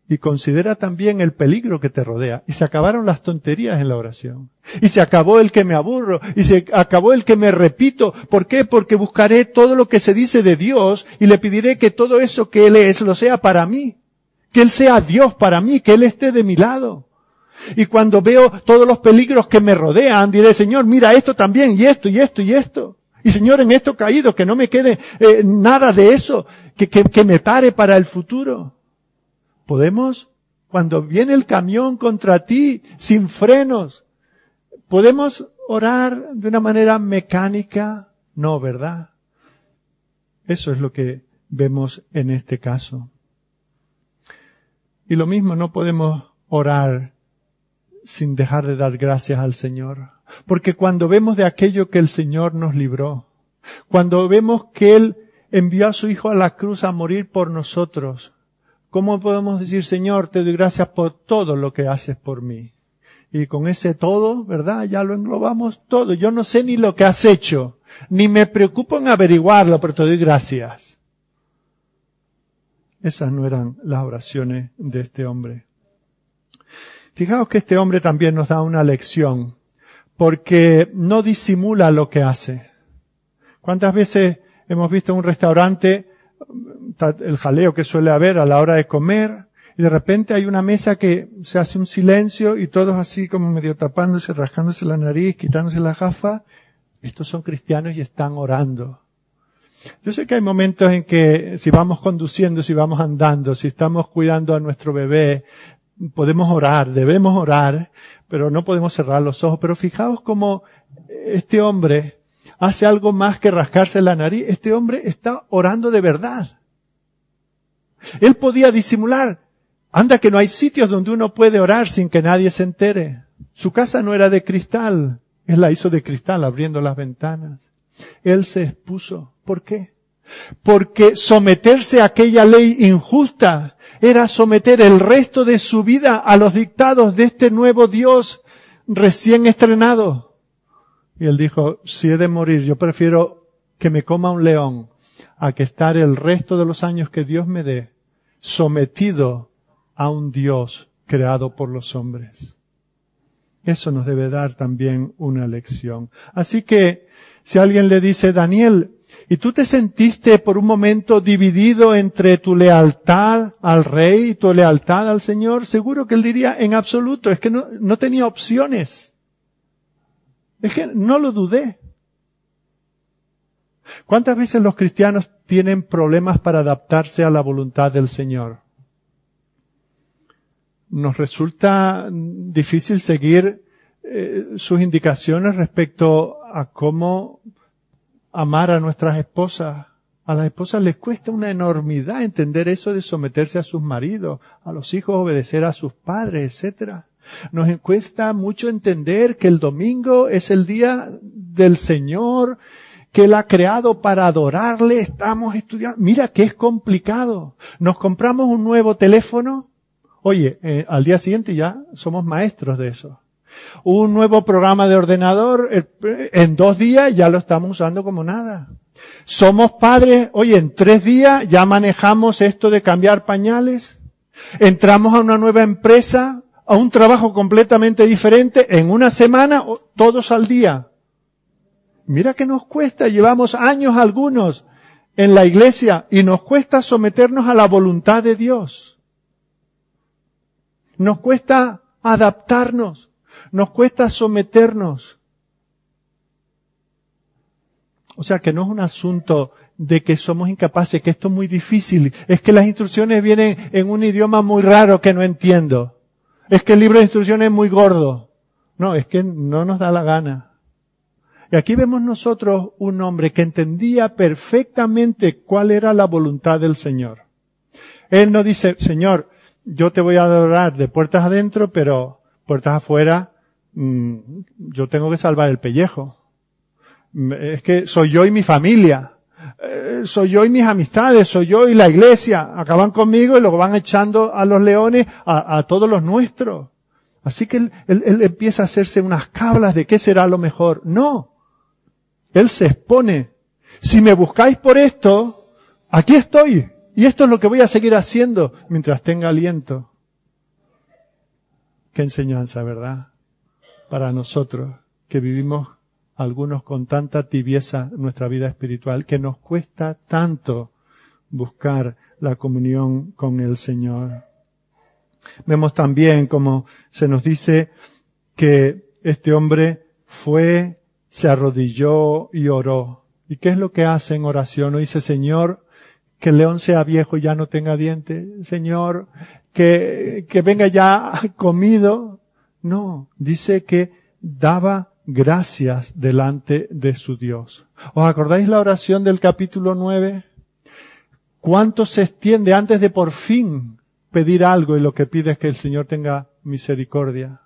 Y considera también el peligro que te rodea. Y se acabaron las tonterías en la oración. Y se acabó el que me aburro. Y se acabó el que me repito. ¿Por qué? Porque buscaré todo lo que se dice de Dios y le pediré que todo eso que Él es lo sea para mí. Que Él sea Dios para mí, que Él esté de mi lado. Y cuando veo todos los peligros que me rodean, diré, Señor, mira esto también, y esto, y esto, y esto. Y Señor, en esto caído, que no me quede eh, nada de eso, que, que, que me pare para el futuro. Podemos, cuando viene el camión contra ti, sin frenos, podemos orar de una manera mecánica. No, ¿verdad? Eso es lo que vemos en este caso. Y lo mismo no podemos orar sin dejar de dar gracias al Señor. Porque cuando vemos de aquello que el Señor nos libró, cuando vemos que Él envió a su Hijo a la cruz a morir por nosotros, ¿cómo podemos decir, Señor, te doy gracias por todo lo que haces por mí? Y con ese todo, ¿verdad? Ya lo englobamos todo. Yo no sé ni lo que has hecho, ni me preocupo en averiguarlo, pero te doy gracias. Esas no eran las oraciones de este hombre. Fijaos que este hombre también nos da una lección, porque no disimula lo que hace. ¿Cuántas veces hemos visto en un restaurante el jaleo que suele haber a la hora de comer y de repente hay una mesa que se hace un silencio y todos así como medio tapándose, rascándose la nariz, quitándose la gafa? Estos son cristianos y están orando. Yo sé que hay momentos en que si vamos conduciendo, si vamos andando, si estamos cuidando a nuestro bebé, podemos orar, debemos orar, pero no podemos cerrar los ojos. Pero fijaos cómo este hombre hace algo más que rascarse la nariz. Este hombre está orando de verdad. Él podía disimular. Anda que no hay sitios donde uno puede orar sin que nadie se entere. Su casa no era de cristal. Él la hizo de cristal abriendo las ventanas. Él se expuso. ¿Por qué? Porque someterse a aquella ley injusta era someter el resto de su vida a los dictados de este nuevo Dios recién estrenado. Y él dijo, si he de morir, yo prefiero que me coma un león a que estar el resto de los años que Dios me dé sometido a un Dios creado por los hombres. Eso nos debe dar también una lección. Así que, si alguien le dice, Daniel, y tú te sentiste por un momento dividido entre tu lealtad al rey y tu lealtad al Señor, seguro que él diría en absoluto, es que no, tenía opciones. Es que no lo dudé. ¿Cuántas veces los cristianos tienen problemas para adaptarse a la voluntad del Señor? Nos resulta difícil seguir eh, sus indicaciones respecto a cómo amar a nuestras esposas. A las esposas les cuesta una enormidad entender eso de someterse a sus maridos, a los hijos obedecer a sus padres, etc. Nos cuesta mucho entender que el domingo es el día del Señor, que Él ha creado para adorarle. Estamos estudiando. Mira que es complicado. Nos compramos un nuevo teléfono. Oye, eh, al día siguiente ya somos maestros de eso un nuevo programa de ordenador, eh, en dos días ya lo estamos usando como nada. Somos padres, oye, en tres días ya manejamos esto de cambiar pañales. Entramos a una nueva empresa, a un trabajo completamente diferente, en una semana, todos al día. Mira que nos cuesta, llevamos años algunos en la iglesia y nos cuesta someternos a la voluntad de Dios. Nos cuesta adaptarnos, nos cuesta someternos. O sea que no es un asunto de que somos incapaces, que esto es muy difícil, es que las instrucciones vienen en un idioma muy raro que no entiendo, es que el libro de instrucciones es muy gordo. No, es que no nos da la gana. Y aquí vemos nosotros un hombre que entendía perfectamente cuál era la voluntad del Señor. Él no dice, Señor, yo te voy a adorar de puertas adentro, pero puertas afuera, yo tengo que salvar el pellejo. Es que soy yo y mi familia. Eh, soy yo y mis amistades, soy yo y la iglesia. Acaban conmigo y luego van echando a los leones a, todos los nuestros. Así que él, él empieza a hacerse unas cablas de qué será lo mejor. No. Él se expone. Si me buscáis por esto, aquí estoy. Y esto es lo que voy a seguir haciendo mientras tenga aliento. Qué enseñanza, ¿verdad? Para nosotros que vivimos algunos con tanta tibieza nuestra vida espiritual, que nos cuesta tanto buscar la comunión con el Señor. Vemos también como se nos dice que este hombre fue se arrodilló y oró. ¿Y qué es lo que hace en oración? No dice, Señor, que el león sea viejo y ya no tenga dientes. Señor, que, que venga ya comido. No, dice que daba gracias delante de su Dios. ¿Os acordáis la oración del capítulo 9? ¿Cuánto se extiende antes de por fin pedir algo y lo que pide es que el Señor tenga misericordia?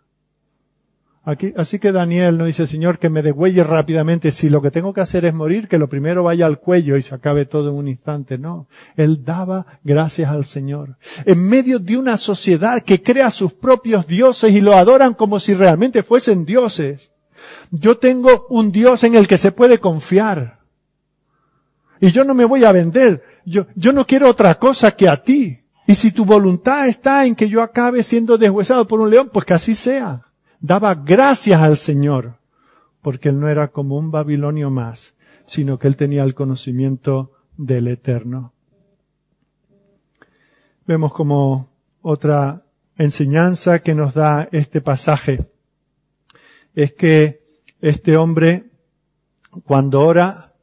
Así que Daniel no dice, Señor, que me degüelle rápidamente. Si lo que tengo que hacer es morir, que lo primero vaya al cuello y se acabe todo en un instante. No. Él daba gracias al Señor. En medio de una sociedad que crea sus propios dioses y lo adoran como si realmente fuesen dioses. Yo tengo un Dios en el que se puede confiar. Y yo no me voy a vender. Yo, yo no quiero otra cosa que a ti. Y si tu voluntad está en que yo acabe siendo deshuesado por un león, pues que así sea daba gracias al Señor, porque él no era como un babilonio más, sino que él tenía el conocimiento del Eterno. Vemos como otra enseñanza que nos da este pasaje es que este hombre, cuando ora,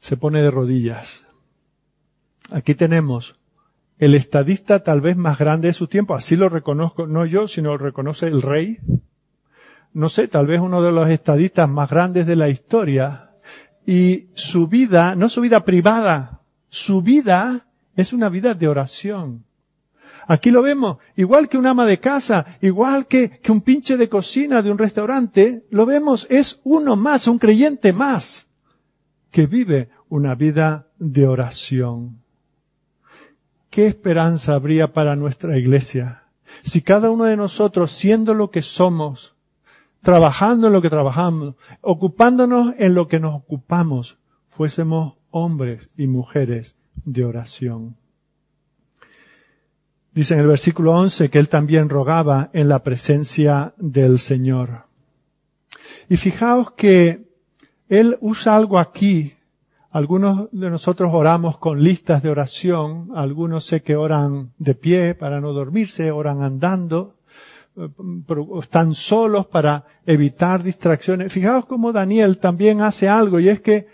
se pone de rodillas. Aquí tenemos el estadista tal vez más grande de su tiempo, así lo reconozco, no yo, sino lo reconoce el rey. No sé, tal vez uno de los estadistas más grandes de la historia. Y su vida, no su vida privada, su vida es una vida de oración. Aquí lo vemos, igual que un ama de casa, igual que, un pinche de cocina de un restaurante, lo vemos, es uno más, un creyente más, que vive una vida de oración. ¿Qué esperanza habría para nuestra iglesia si cada uno de nosotros, siendo lo que somos, trabajando en lo que trabajamos, ocupándonos en lo que nos ocupamos, fuésemos hombres y mujeres de oración? Dice en el versículo 11 que él también rogaba en la presencia del Señor. Y fijaos que él usa algo aquí algunos de nosotros oramos con listas de oración, algunos sé que oran de pie para no dormirse, oran andando, eh, están solos para evitar distracciones. Fijaos cómo Daniel también hace algo y es que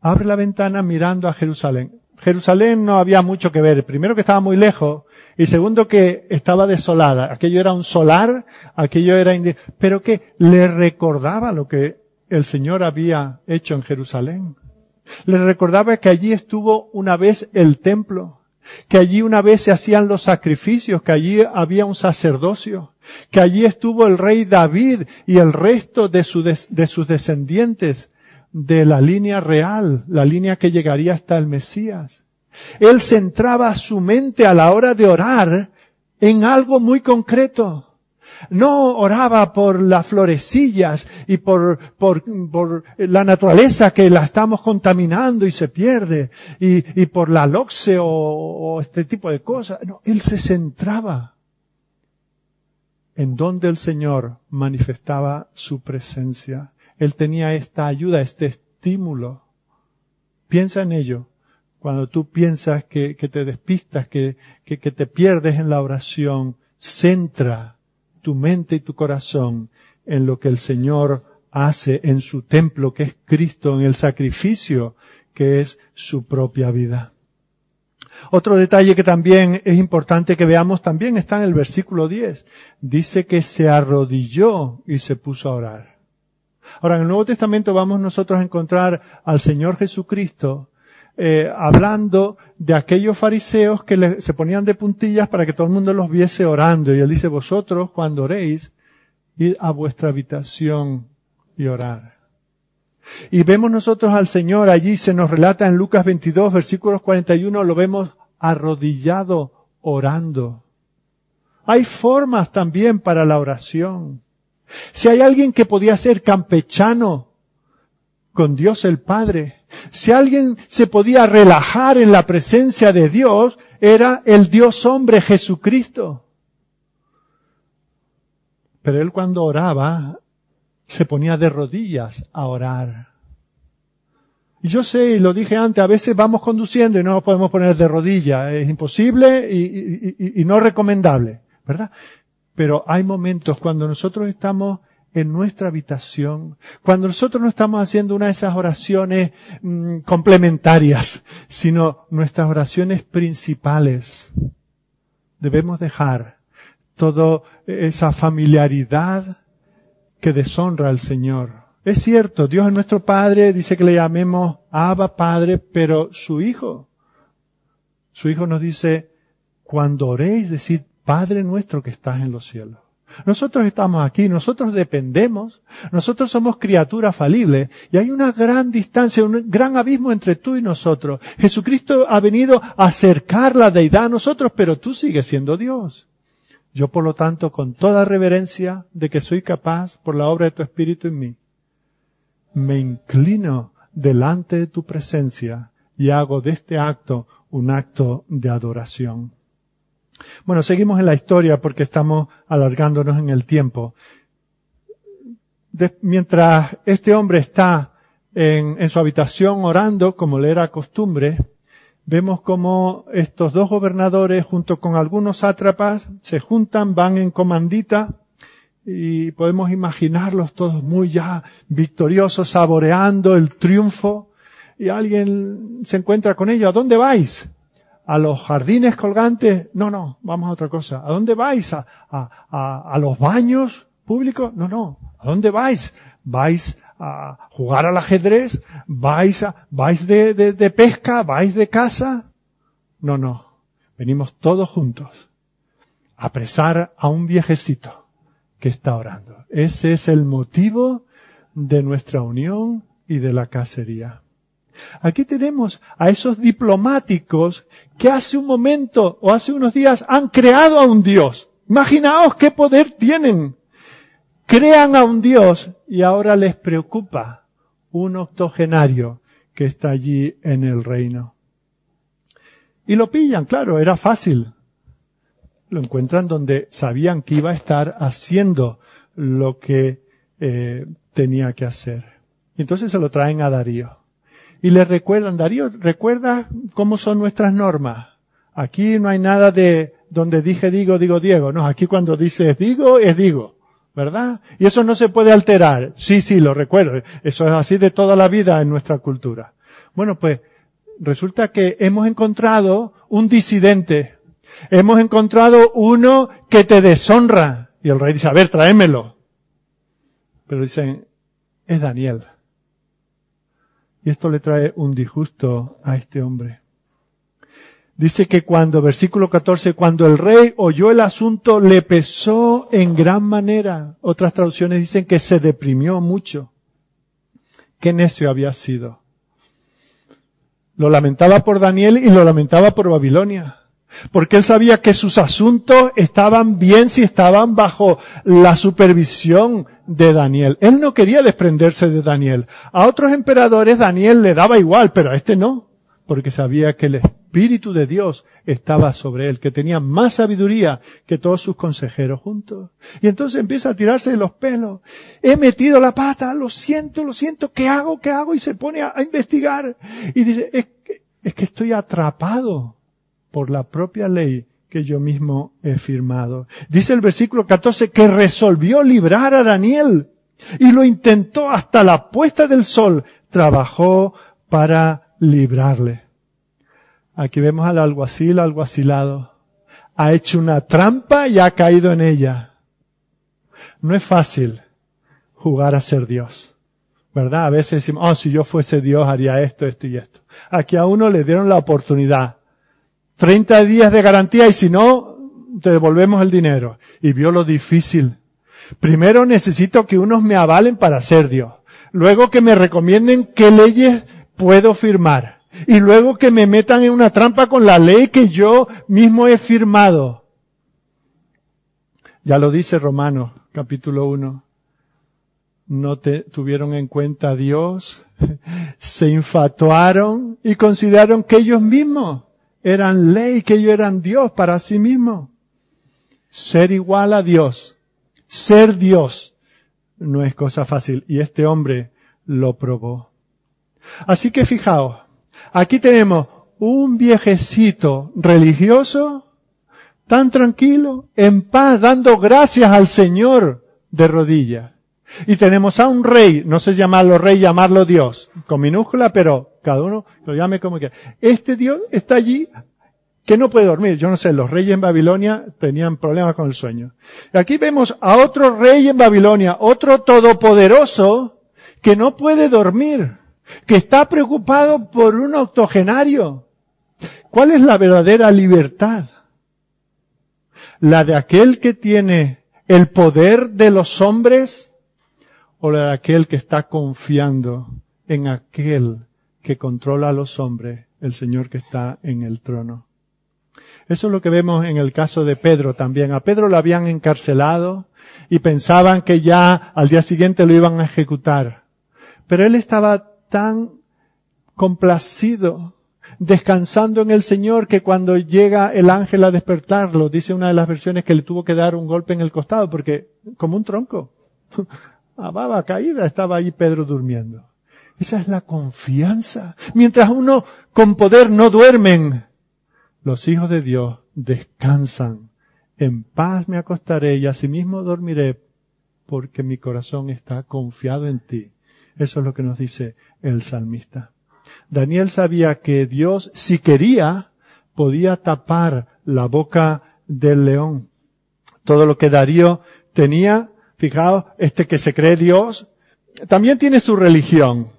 abre la ventana mirando a Jerusalén. Jerusalén no había mucho que ver. Primero que estaba muy lejos y segundo que estaba desolada. Aquello era un solar, aquello era, pero que le recordaba lo que el Señor había hecho en Jerusalén. Le recordaba que allí estuvo una vez el templo, que allí una vez se hacían los sacrificios, que allí había un sacerdocio, que allí estuvo el rey David y el resto de, de sus descendientes de la línea real, la línea que llegaría hasta el Mesías. Él centraba su mente a la hora de orar en algo muy concreto. No oraba por las florecillas y por, por, por la naturaleza que la estamos contaminando y se pierde y, y por la loxe o, o este tipo de cosas. No, él se centraba en donde el Señor manifestaba su presencia. Él tenía esta ayuda, este estímulo. Piensa en ello. Cuando tú piensas que, que te despistas, que, que, que te pierdes en la oración, centra tu mente y tu corazón en lo que el Señor hace en su templo, que es Cristo, en el sacrificio, que es su propia vida. Otro detalle que también es importante que veamos también está en el versículo 10. Dice que se arrodilló y se puso a orar. Ahora, en el Nuevo Testamento vamos nosotros a encontrar al Señor Jesucristo eh, hablando de aquellos fariseos que se ponían de puntillas para que todo el mundo los viese orando. Y él dice, vosotros cuando oréis, id a vuestra habitación y orar. Y vemos nosotros al Señor allí, se nos relata en Lucas 22, versículos 41, lo vemos arrodillado orando. Hay formas también para la oración. Si hay alguien que podía ser campechano con Dios el Padre, si alguien se podía relajar en la presencia de Dios, era el Dios hombre Jesucristo. Pero él cuando oraba, se ponía de rodillas a orar. Y yo sé, y lo dije antes, a veces vamos conduciendo y no nos podemos poner de rodillas. Es imposible y, y no recomendable, ¿verdad? Pero hay momentos cuando nosotros estamos en nuestra habitación, cuando nosotros no estamos haciendo una de esas oraciones mm, complementarias, sino nuestras oraciones principales, debemos dejar toda esa familiaridad que deshonra al Señor. Es cierto, Dios es nuestro Padre, dice que le llamemos Abba Padre, pero su Hijo, su Hijo nos dice, cuando oréis, decid, Padre nuestro que estás en los cielos. Nosotros estamos aquí, nosotros dependemos, nosotros somos criaturas falibles y hay una gran distancia, un gran abismo entre tú y nosotros. Jesucristo ha venido a acercar la deidad a nosotros, pero tú sigues siendo Dios. Yo, por lo tanto, con toda reverencia de que soy capaz por la obra de tu Espíritu en mí, me inclino delante de tu presencia y hago de este acto un acto de adoración. Bueno, seguimos en la historia porque estamos alargándonos en el tiempo. mientras este hombre está en, en su habitación orando, como le era costumbre, vemos como estos dos gobernadores junto con algunos sátrapas se juntan, van en comandita y podemos imaginarlos todos muy ya victoriosos, saboreando el triunfo y alguien se encuentra con ellos. ¿A dónde vais? ¿A los jardines colgantes? No, no, vamos a otra cosa. ¿A dónde vais? ¿A, a, a los baños públicos? No, no. ¿A dónde vais? ¿Vais a jugar al ajedrez? ¿Vais, a, vais de, de, pesca? ¿Vais de casa? No, no. Venimos todos juntos a apresar a un viejecito que está orando. Ese es el motivo de nuestra unión y de la cacería. Aquí tenemos a esos diplomáticos que hace un momento o hace unos días han creado a un Dios. Imaginaos qué poder tienen crean a un Dios y ahora les preocupa un octogenario que está allí en el reino. Y lo pillan, claro, era fácil. Lo encuentran donde sabían que iba a estar haciendo lo que eh, tenía que hacer. Y entonces se lo traen a Darío. Y le recuerdan, Darío, ¿recuerda cómo son nuestras normas? Aquí no hay nada de donde dije digo, digo Diego. No, aquí cuando dices digo, es digo. ¿verdad? Y eso no se puede alterar. Sí, sí, lo recuerdo. Eso es así de toda la vida en nuestra cultura. Bueno, pues resulta que hemos encontrado un disidente. Hemos encontrado uno que te deshonra. Y el rey dice, a ver, tráemelo. Pero dicen, es Daniel. Y esto le trae un disgusto a este hombre. Dice que cuando, versículo 14, cuando el rey oyó el asunto, le pesó en gran manera. Otras traducciones dicen que se deprimió mucho. Qué necio había sido. Lo lamentaba por Daniel y lo lamentaba por Babilonia. Porque él sabía que sus asuntos estaban bien si estaban bajo la supervisión de Daniel. Él no quería desprenderse de Daniel. A otros emperadores Daniel le daba igual, pero a este no. Porque sabía que el Espíritu de Dios estaba sobre él, que tenía más sabiduría que todos sus consejeros juntos. Y entonces empieza a tirarse de los pelos. He metido la pata, lo siento, lo siento, ¿qué hago? ¿Qué hago? Y se pone a, investigar. Y dice, es, es que estoy atrapado por la propia ley que yo mismo he firmado. Dice el versículo 14 que resolvió librar a Daniel y lo intentó hasta la puesta del sol. Trabajó para librarle. Aquí vemos al alguacil alguacilado. Ha hecho una trampa y ha caído en ella. No es fácil jugar a ser Dios. ¿Verdad? A veces decimos, oh, si yo fuese Dios haría esto, esto y esto. Aquí a uno le dieron la oportunidad. 30 días de garantía y si no, te devolvemos el dinero. Y vio lo difícil. Primero necesito que unos me avalen para ser Dios. Luego que me recomienden qué leyes puedo firmar y luego que me metan en una trampa con la ley que yo mismo he firmado. Ya lo dice Romanos capítulo 1. No te tuvieron en cuenta a Dios, se infatuaron y consideraron que ellos mismos eran ley, que ellos eran Dios para sí mismos. Ser igual a Dios, ser Dios, no es cosa fácil. Y este hombre lo probó. Así que fijaos, Aquí tenemos un viejecito religioso, tan tranquilo, en paz, dando gracias al Señor de rodillas. Y tenemos a un rey, no sé llamarlo rey, llamarlo Dios, con minúscula, pero cada uno lo llame como quiera. Este Dios está allí que no puede dormir. Yo no sé, los reyes en Babilonia tenían problemas con el sueño. Aquí vemos a otro rey en Babilonia, otro todopoderoso, que no puede dormir que está preocupado por un octogenario. ¿Cuál es la verdadera libertad? ¿La de aquel que tiene el poder de los hombres o la de aquel que está confiando en aquel que controla a los hombres, el Señor que está en el trono? Eso es lo que vemos en el caso de Pedro también. A Pedro lo habían encarcelado y pensaban que ya al día siguiente lo iban a ejecutar. Pero él estaba tan complacido, descansando en el Señor, que cuando llega el ángel a despertarlo, dice una de las versiones que le tuvo que dar un golpe en el costado, porque como un tronco, a baba caída estaba ahí Pedro durmiendo. Esa es la confianza. Mientras uno con poder no duermen, los hijos de Dios descansan. En paz me acostaré y asimismo dormiré porque mi corazón está confiado en ti. Eso es lo que nos dice el salmista. Daniel sabía que Dios, si quería, podía tapar la boca del león. Todo lo que Darío tenía, fijaos, este que se cree Dios, también tiene su religión.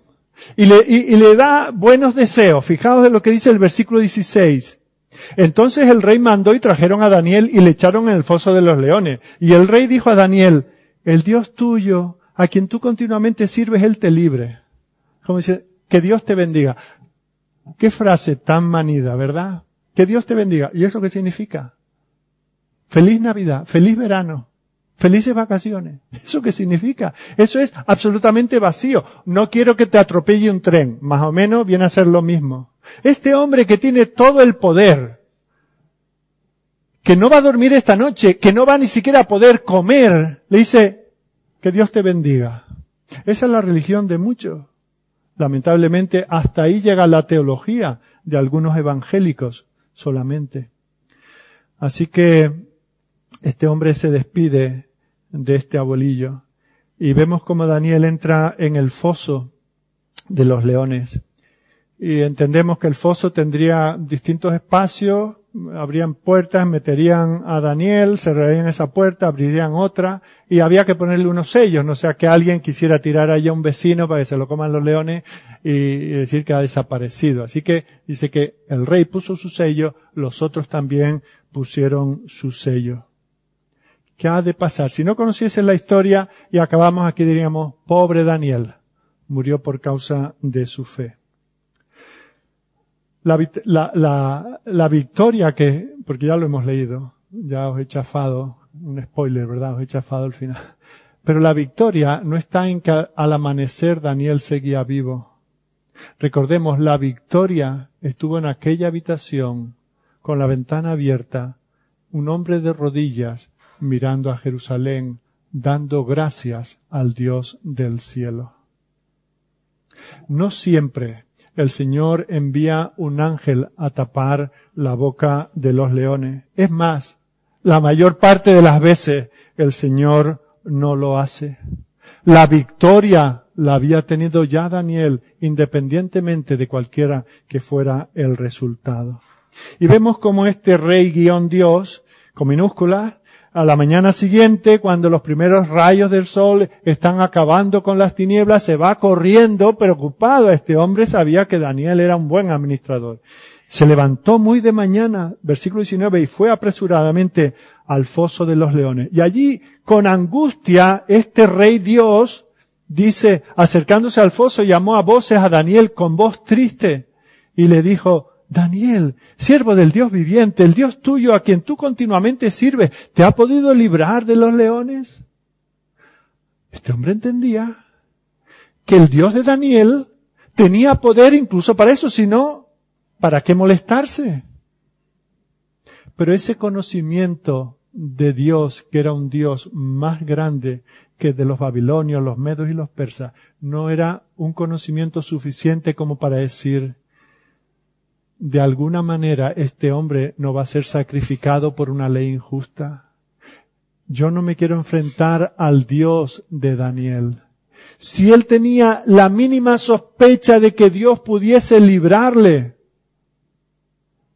Y le, y, le da buenos deseos. Fijaos en lo que dice el versículo 16. Entonces el rey mandó y trajeron a Daniel y le echaron en el foso de los leones. Y el rey dijo a Daniel, el Dios tuyo, a quien tú continuamente sirves, él te libre. Como dice, que Dios te bendiga. Qué frase tan manida, ¿verdad? Que Dios te bendiga. ¿Y eso qué significa? Feliz Navidad, feliz verano, felices vacaciones. ¿Eso qué significa? Eso es absolutamente vacío. No quiero que te atropelle un tren. Más o menos viene a ser lo mismo. Este hombre que tiene todo el poder, que no va a dormir esta noche, que no va ni siquiera a poder comer, le dice, que Dios te bendiga. Esa es la religión de muchos. Lamentablemente, hasta ahí llega la teología de algunos evangélicos solamente. Así que este hombre se despide de este abuelillo y vemos como Daniel entra en el foso de los leones. Y entendemos que el foso tendría distintos espacios abrían puertas, meterían a Daniel, cerrarían esa puerta, abrirían otra, y había que ponerle unos sellos, no sea que alguien quisiera tirar allá a un vecino para que se lo coman los leones y decir que ha desaparecido. Así que dice que el rey puso su sello, los otros también pusieron su sello. ¿Qué ha de pasar? Si no conociesen la historia y acabamos aquí diríamos, pobre Daniel, murió por causa de su fe. la, la, la, victoria que, porque ya lo hemos leído, ya os he chafado, un spoiler, ¿verdad? Os he chafado el final. Pero la victoria no está en que al amanecer Daniel seguía vivo. Recordemos, la victoria estuvo en aquella habitación, con la ventana abierta, un hombre de rodillas mirando a Jerusalén, dando gracias al Dios del cielo. No siempre el Señor envía un ángel a tapar la boca de los leones. Es más, la mayor parte de las veces el Señor no lo hace. La victoria la había tenido ya Daniel, independientemente de cualquiera que fuera el resultado. Y vemos como este rey guion Dios, con minúsculas, a la mañana siguiente, cuando los primeros rayos del sol están acabando con las tinieblas, se va corriendo preocupado. Este hombre sabía que Daniel era un buen administrador. Se levantó muy de mañana, versículo 19, y fue apresuradamente al foso de los leones. Y allí, con angustia, este rey Dios dice, acercándose al foso, llamó a voces a Daniel con voz triste y le dijo, Daniel, siervo del Dios viviente, el Dios tuyo a quien tú continuamente sirves, ¿te ha podido librar de los leones? Este hombre entendía que el Dios de Daniel tenía poder incluso para eso, si no, ¿para qué molestarse? Pero ese conocimiento de Dios, que era un Dios más grande que de los babilonios, los medos y los persas, no era un conocimiento suficiente como para decir, de alguna manera este hombre no va a ser sacrificado por una ley injusta. Yo no me quiero enfrentar al Dios de Daniel. Si él tenía la mínima sospecha de que Dios pudiese librarle,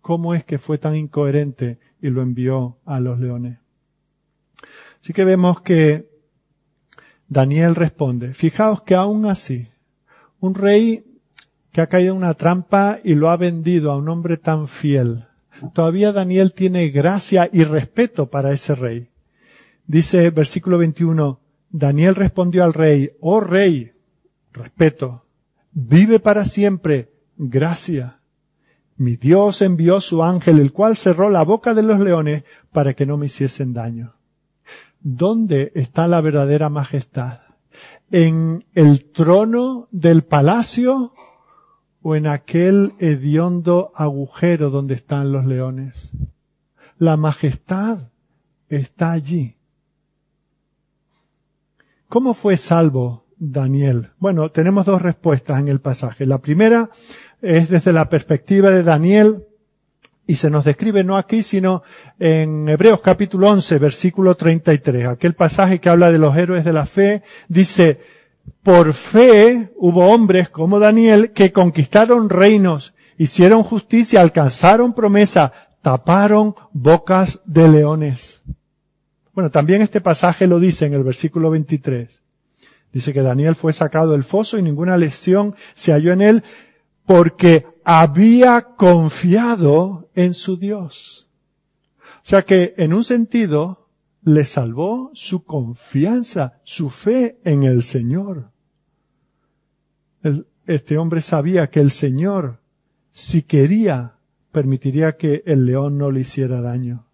¿cómo es que fue tan incoherente y lo envió a los leones? Así que vemos que Daniel responde, fijaos que aún así, un rey que ha caído en una trampa y lo ha vendido a un hombre tan fiel. Todavía Daniel tiene gracia y respeto para ese rey. Dice versículo 21, Daniel respondió al rey, oh rey, respeto, vive para siempre, gracia. Mi Dios envió su ángel, el cual cerró la boca de los leones para que no me hiciesen daño. ¿Dónde está la verdadera majestad? ¿En el trono del palacio o en aquel hediondo agujero donde están los leones. La majestad está allí. ¿Cómo fue salvo Daniel? Bueno, tenemos dos respuestas en el pasaje. La primera es desde la perspectiva de Daniel y se nos describe no aquí, sino en Hebreos capítulo 11, versículo 33. Aquel pasaje que habla de los héroes de la fe dice, por fe hubo hombres como Daniel que conquistaron reinos, hicieron justicia, alcanzaron promesa, taparon bocas de leones. Bueno, también este pasaje lo dice en el versículo 23. Dice que Daniel fue sacado del foso y ninguna lesión se halló en él porque había confiado en su Dios. O sea que, en un sentido, le salvó su confianza, su fe en el Señor. este hombre sabía que el Señor, si quería, permitiría que el león no le hiciera daño.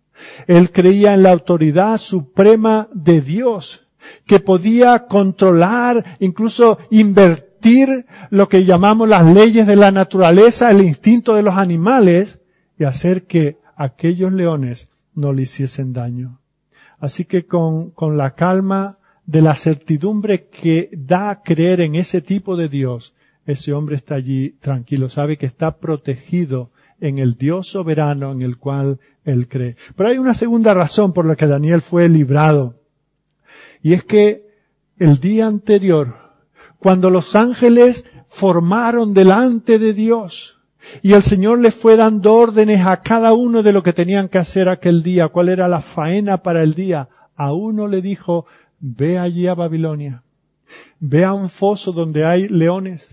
Él creía en la autoridad suprema de Dios, que podía controlar, incluso invertir lo que llamamos las leyes de la naturaleza, el instinto de los animales, y hacer que aquellos leones no le hiciesen daño. Así que con, con la calma de la certidumbre que da a creer en ese tipo de Dios, ese hombre está allí tranquilo, sabe que está protegido en el Dios soberano en el cual él cree. Pero hay una segunda razón por la que Daniel fue librado. Y es que el día anterior, cuando los ángeles formaron delante de Dios, y el Señor les fue dando órdenes a cada uno de lo que tenían que hacer aquel día, cuál era la faena para el día. A uno le dijo, ve allí a Babilonia, ve a un foso donde hay leones,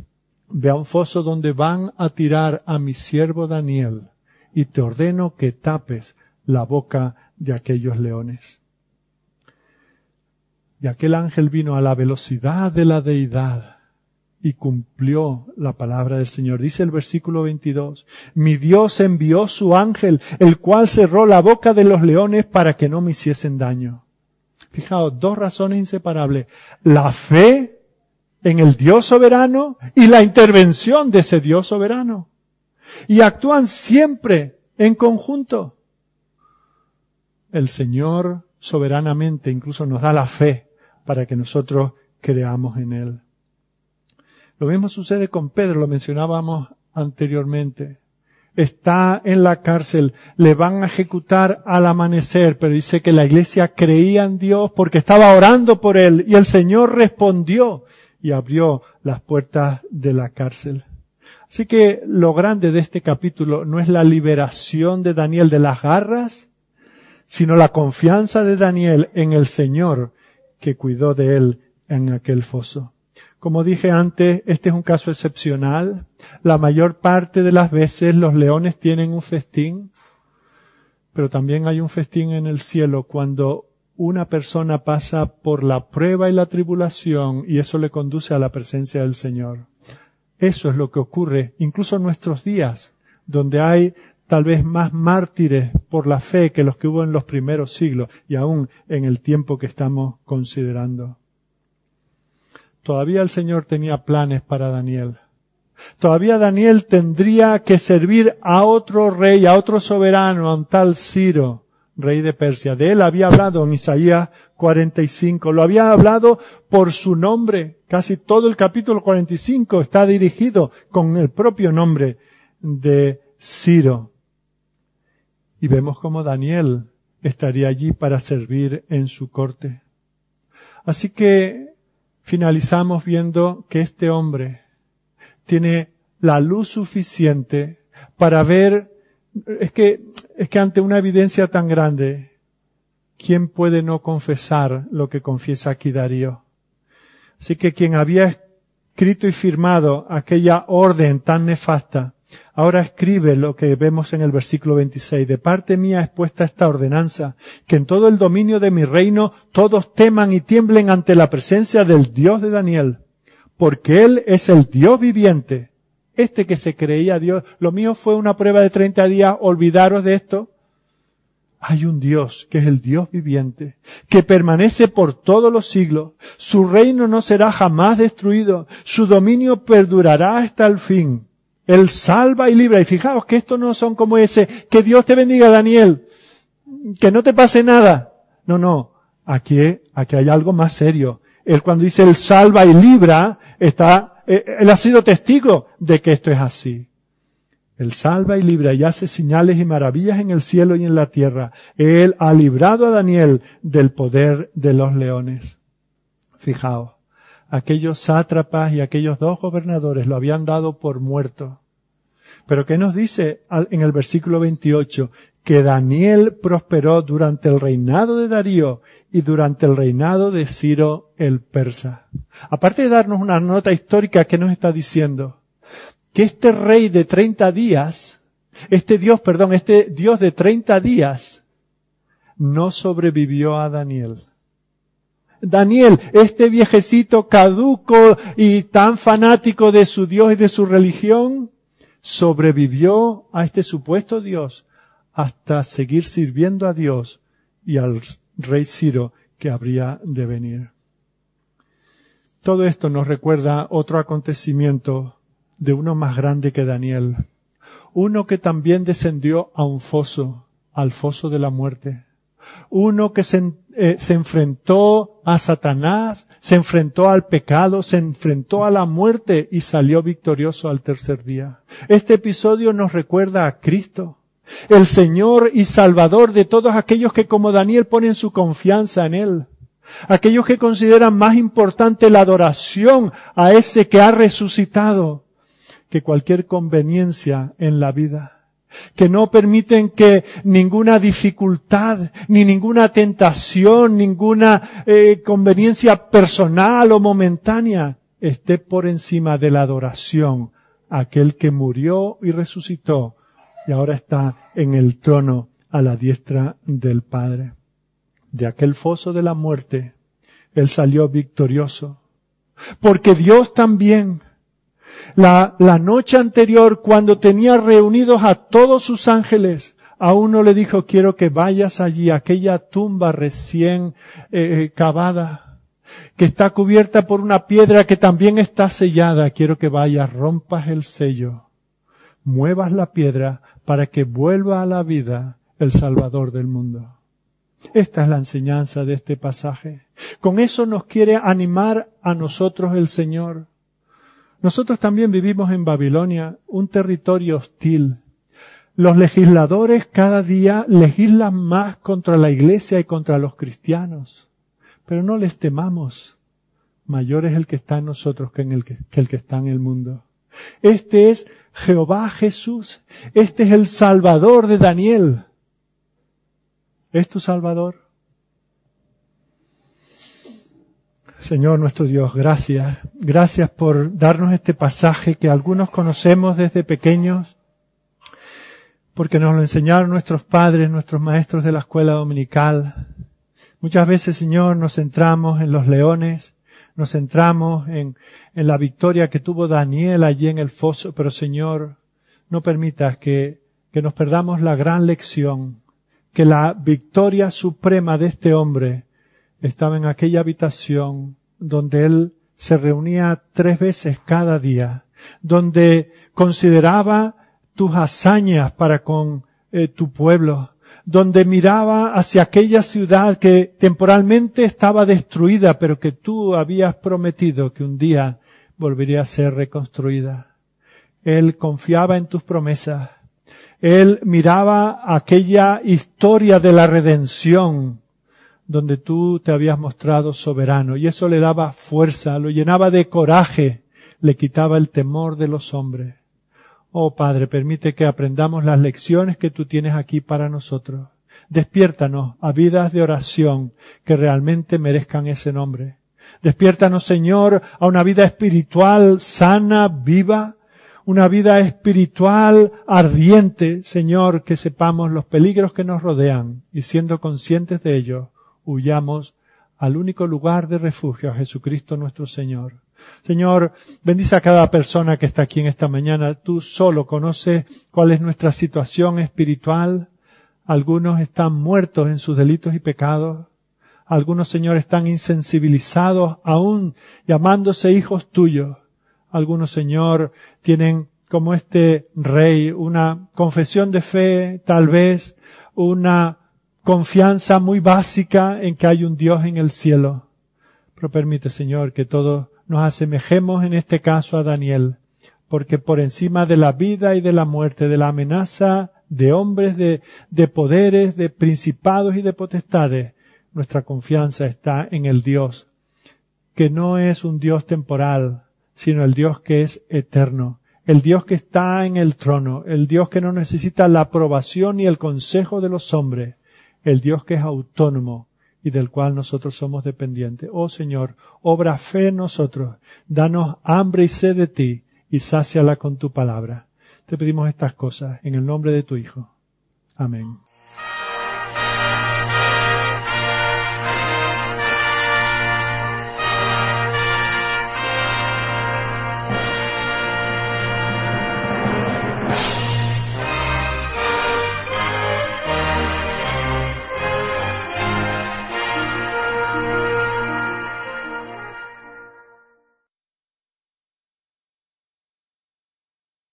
ve a un foso donde van a tirar a mi siervo Daniel, y te ordeno que tapes la boca de aquellos leones. Y aquel ángel vino a la velocidad de la deidad y cumplió la palabra del Señor. Dice el versículo 22, mi Dios envió su ángel, el cual cerró la boca de los leones para que no me hiciesen daño. Fijaos, dos razones inseparables. La fe en el Dios soberano y la intervención de ese Dios soberano. Y actúan siempre en conjunto. El Señor soberanamente incluso nos da la fe para que nosotros creamos en Él. Lo mismo sucede con Pedro, lo mencionábamos anteriormente. Está en la cárcel, le van a ejecutar al amanecer, pero dice que la iglesia creía en Dios porque estaba orando por él y el Señor respondió y abrió las puertas de la cárcel. Así que lo grande de este capítulo no es la liberación de Daniel de las garras, sino la confianza de Daniel en el Señor que cuidó de él en aquel foso. Como dije antes, este es un caso excepcional. La mayor parte de las veces los leones tienen un festín, pero también hay un festín en el cielo cuando una persona pasa por la prueba y la tribulación y eso le conduce a la presencia del Señor. Eso es lo que ocurre incluso en nuestros días, donde hay tal vez más mártires por la fe que los que hubo en los primeros siglos y aún en el tiempo que estamos considerando. Todavía el Señor tenía planes para Daniel. Todavía Daniel tendría que servir a otro rey, a otro soberano, a un tal Ciro, rey de Persia. De él había hablado en Isaías 45. Lo había hablado por su nombre. Casi todo el capítulo 45 está dirigido con el propio nombre de Ciro. Y vemos cómo Daniel estaría allí para servir en su corte. Así que finalizamos viendo que este hombre tiene la luz suficiente para ver, es que, es que ante una evidencia tan grande, ¿quién puede no confesar lo que confiesa aquí Darío? Así que quien había escrito y firmado aquella orden tan nefasta, Ahora escribe lo que vemos en el versículo 26. De parte mía es puesta esta ordenanza, que en todo el dominio de mi reino todos teman y tiemblen ante la presencia del Dios de Daniel, porque Él es el Dios viviente. Este que se creía Dios, lo mío fue una prueba de 30 días, olvidaros de esto. Hay un Dios que es el Dios viviente, que permanece por todos los siglos. Su reino no será jamás destruido, su dominio perdurará hasta el fin. Él salva y libra. Y fijaos que estos no son como ese, que Dios te bendiga Daniel, que no te pase nada. No, no. Aquí, aquí hay algo más serio. Él cuando dice Él salva y libra, está, eh, Él ha sido testigo de que esto es así. Él salva y libra y hace señales y maravillas en el cielo y en la tierra. Él ha librado a Daniel del poder de los leones. Fijaos aquellos sátrapas y aquellos dos gobernadores lo habían dado por muerto. Pero ¿qué nos dice en el versículo 28? Que Daniel prosperó durante el reinado de Darío y durante el reinado de Ciro el persa. Aparte de darnos una nota histórica que nos está diciendo que este rey de 30 días, este Dios, perdón, este Dios de 30 días, no sobrevivió a Daniel. Daniel, este viejecito caduco y tan fanático de su Dios y de su religión, sobrevivió a este supuesto Dios hasta seguir sirviendo a Dios y al rey Ciro que habría de venir. Todo esto nos recuerda otro acontecimiento de uno más grande que Daniel, uno que también descendió a un foso, al foso de la muerte, uno que se eh, se enfrentó a Satanás, se enfrentó al pecado, se enfrentó a la muerte y salió victorioso al tercer día. Este episodio nos recuerda a Cristo, el Señor y Salvador de todos aquellos que como Daniel ponen su confianza en Él. Aquellos que consideran más importante la adoración a ese que ha resucitado que cualquier conveniencia en la vida que no permiten que ninguna dificultad, ni ninguna tentación, ninguna eh, conveniencia personal o momentánea esté por encima de la adoración a aquel que murió y resucitó y ahora está en el trono a la diestra del Padre. De aquel foso de la muerte, Él salió victorioso. Porque Dios también La, la noche anterior, cuando tenía reunidos a todos sus ángeles, a uno le dijo, quiero que vayas allí, a aquella tumba recién eh, eh, cavada, que está cubierta por una piedra que también está sellada. Quiero que vayas, rompas el sello, muevas la piedra para que vuelva a la vida el Salvador del mundo. Esta es la enseñanza de este pasaje. Con eso nos quiere animar a nosotros el Señor. Nosotros también vivimos en Babilonia, un territorio hostil. Los legisladores cada día legislan más contra la iglesia y contra los cristianos. Pero no les temamos. Mayor es el que está en nosotros que, en el que, que el que está en el mundo. Este es Jehová Jesús. Este es el Salvador de Daniel. ¿Es tu Salvador? Señor nuestro Dios, gracias. Gracias por darnos este pasaje que algunos conocemos desde pequeños, porque nos lo enseñaron nuestros padres, nuestros maestros de la escuela dominical. Muchas veces, Señor, nos centramos en los leones, nos centramos en, la victoria que tuvo Daniel allí en el foso, pero Señor, no permitas que, que nos perdamos la gran lección, que la victoria suprema de este hombre estaba en aquella habitación donde él se reunía tres veces cada día, donde consideraba tus hazañas para con eh, tu pueblo, donde miraba hacia aquella ciudad que temporalmente estaba destruida, pero que tú habías prometido que un día volvería a ser reconstruida. Él confiaba en tus promesas. Él miraba aquella historia de la redención donde tú te habías mostrado soberano y eso le daba fuerza, lo llenaba de coraje, le quitaba el temor de los hombres. Oh Padre, permite que aprendamos las lecciones que tú tienes aquí para nosotros. Despiértanos a vidas de oración que realmente merezcan ese nombre. Despiértanos, Señor, a una vida espiritual sana, viva, una vida espiritual ardiente, Señor, que sepamos los peligros que nos rodean y siendo conscientes de ello, huyamos al único lugar de refugio, a Jesucristo nuestro Señor. Señor, bendice a cada persona que está aquí en esta mañana. Tú solo conoces cuál es nuestra situación espiritual. Algunos están muertos en sus delitos y pecados. Algunos, Señor, están insensibilizados aún llamándose hijos tuyos. Algunos, Señor, tienen como este rey una confesión de fe, tal vez una confianza muy básica en que hay un Dios en el cielo. Pero permite, Señor, que todos nos asemejemos en este caso a Daniel, porque por encima de la vida y de la muerte, de la amenaza de hombres, de, de poderes, de principados y de potestades, nuestra confianza está en el Dios, que no es un Dios temporal, sino el Dios que es eterno, el Dios que está en el trono, el Dios que no necesita la aprobación ni el consejo de los hombres, el Dios que es autónomo y del cual nosotros somos dependientes. Oh Señor, obra fe en nosotros, danos hambre y sed de ti y sáciala con tu palabra. Te pedimos estas cosas en el nombre de tu Hijo. Amén.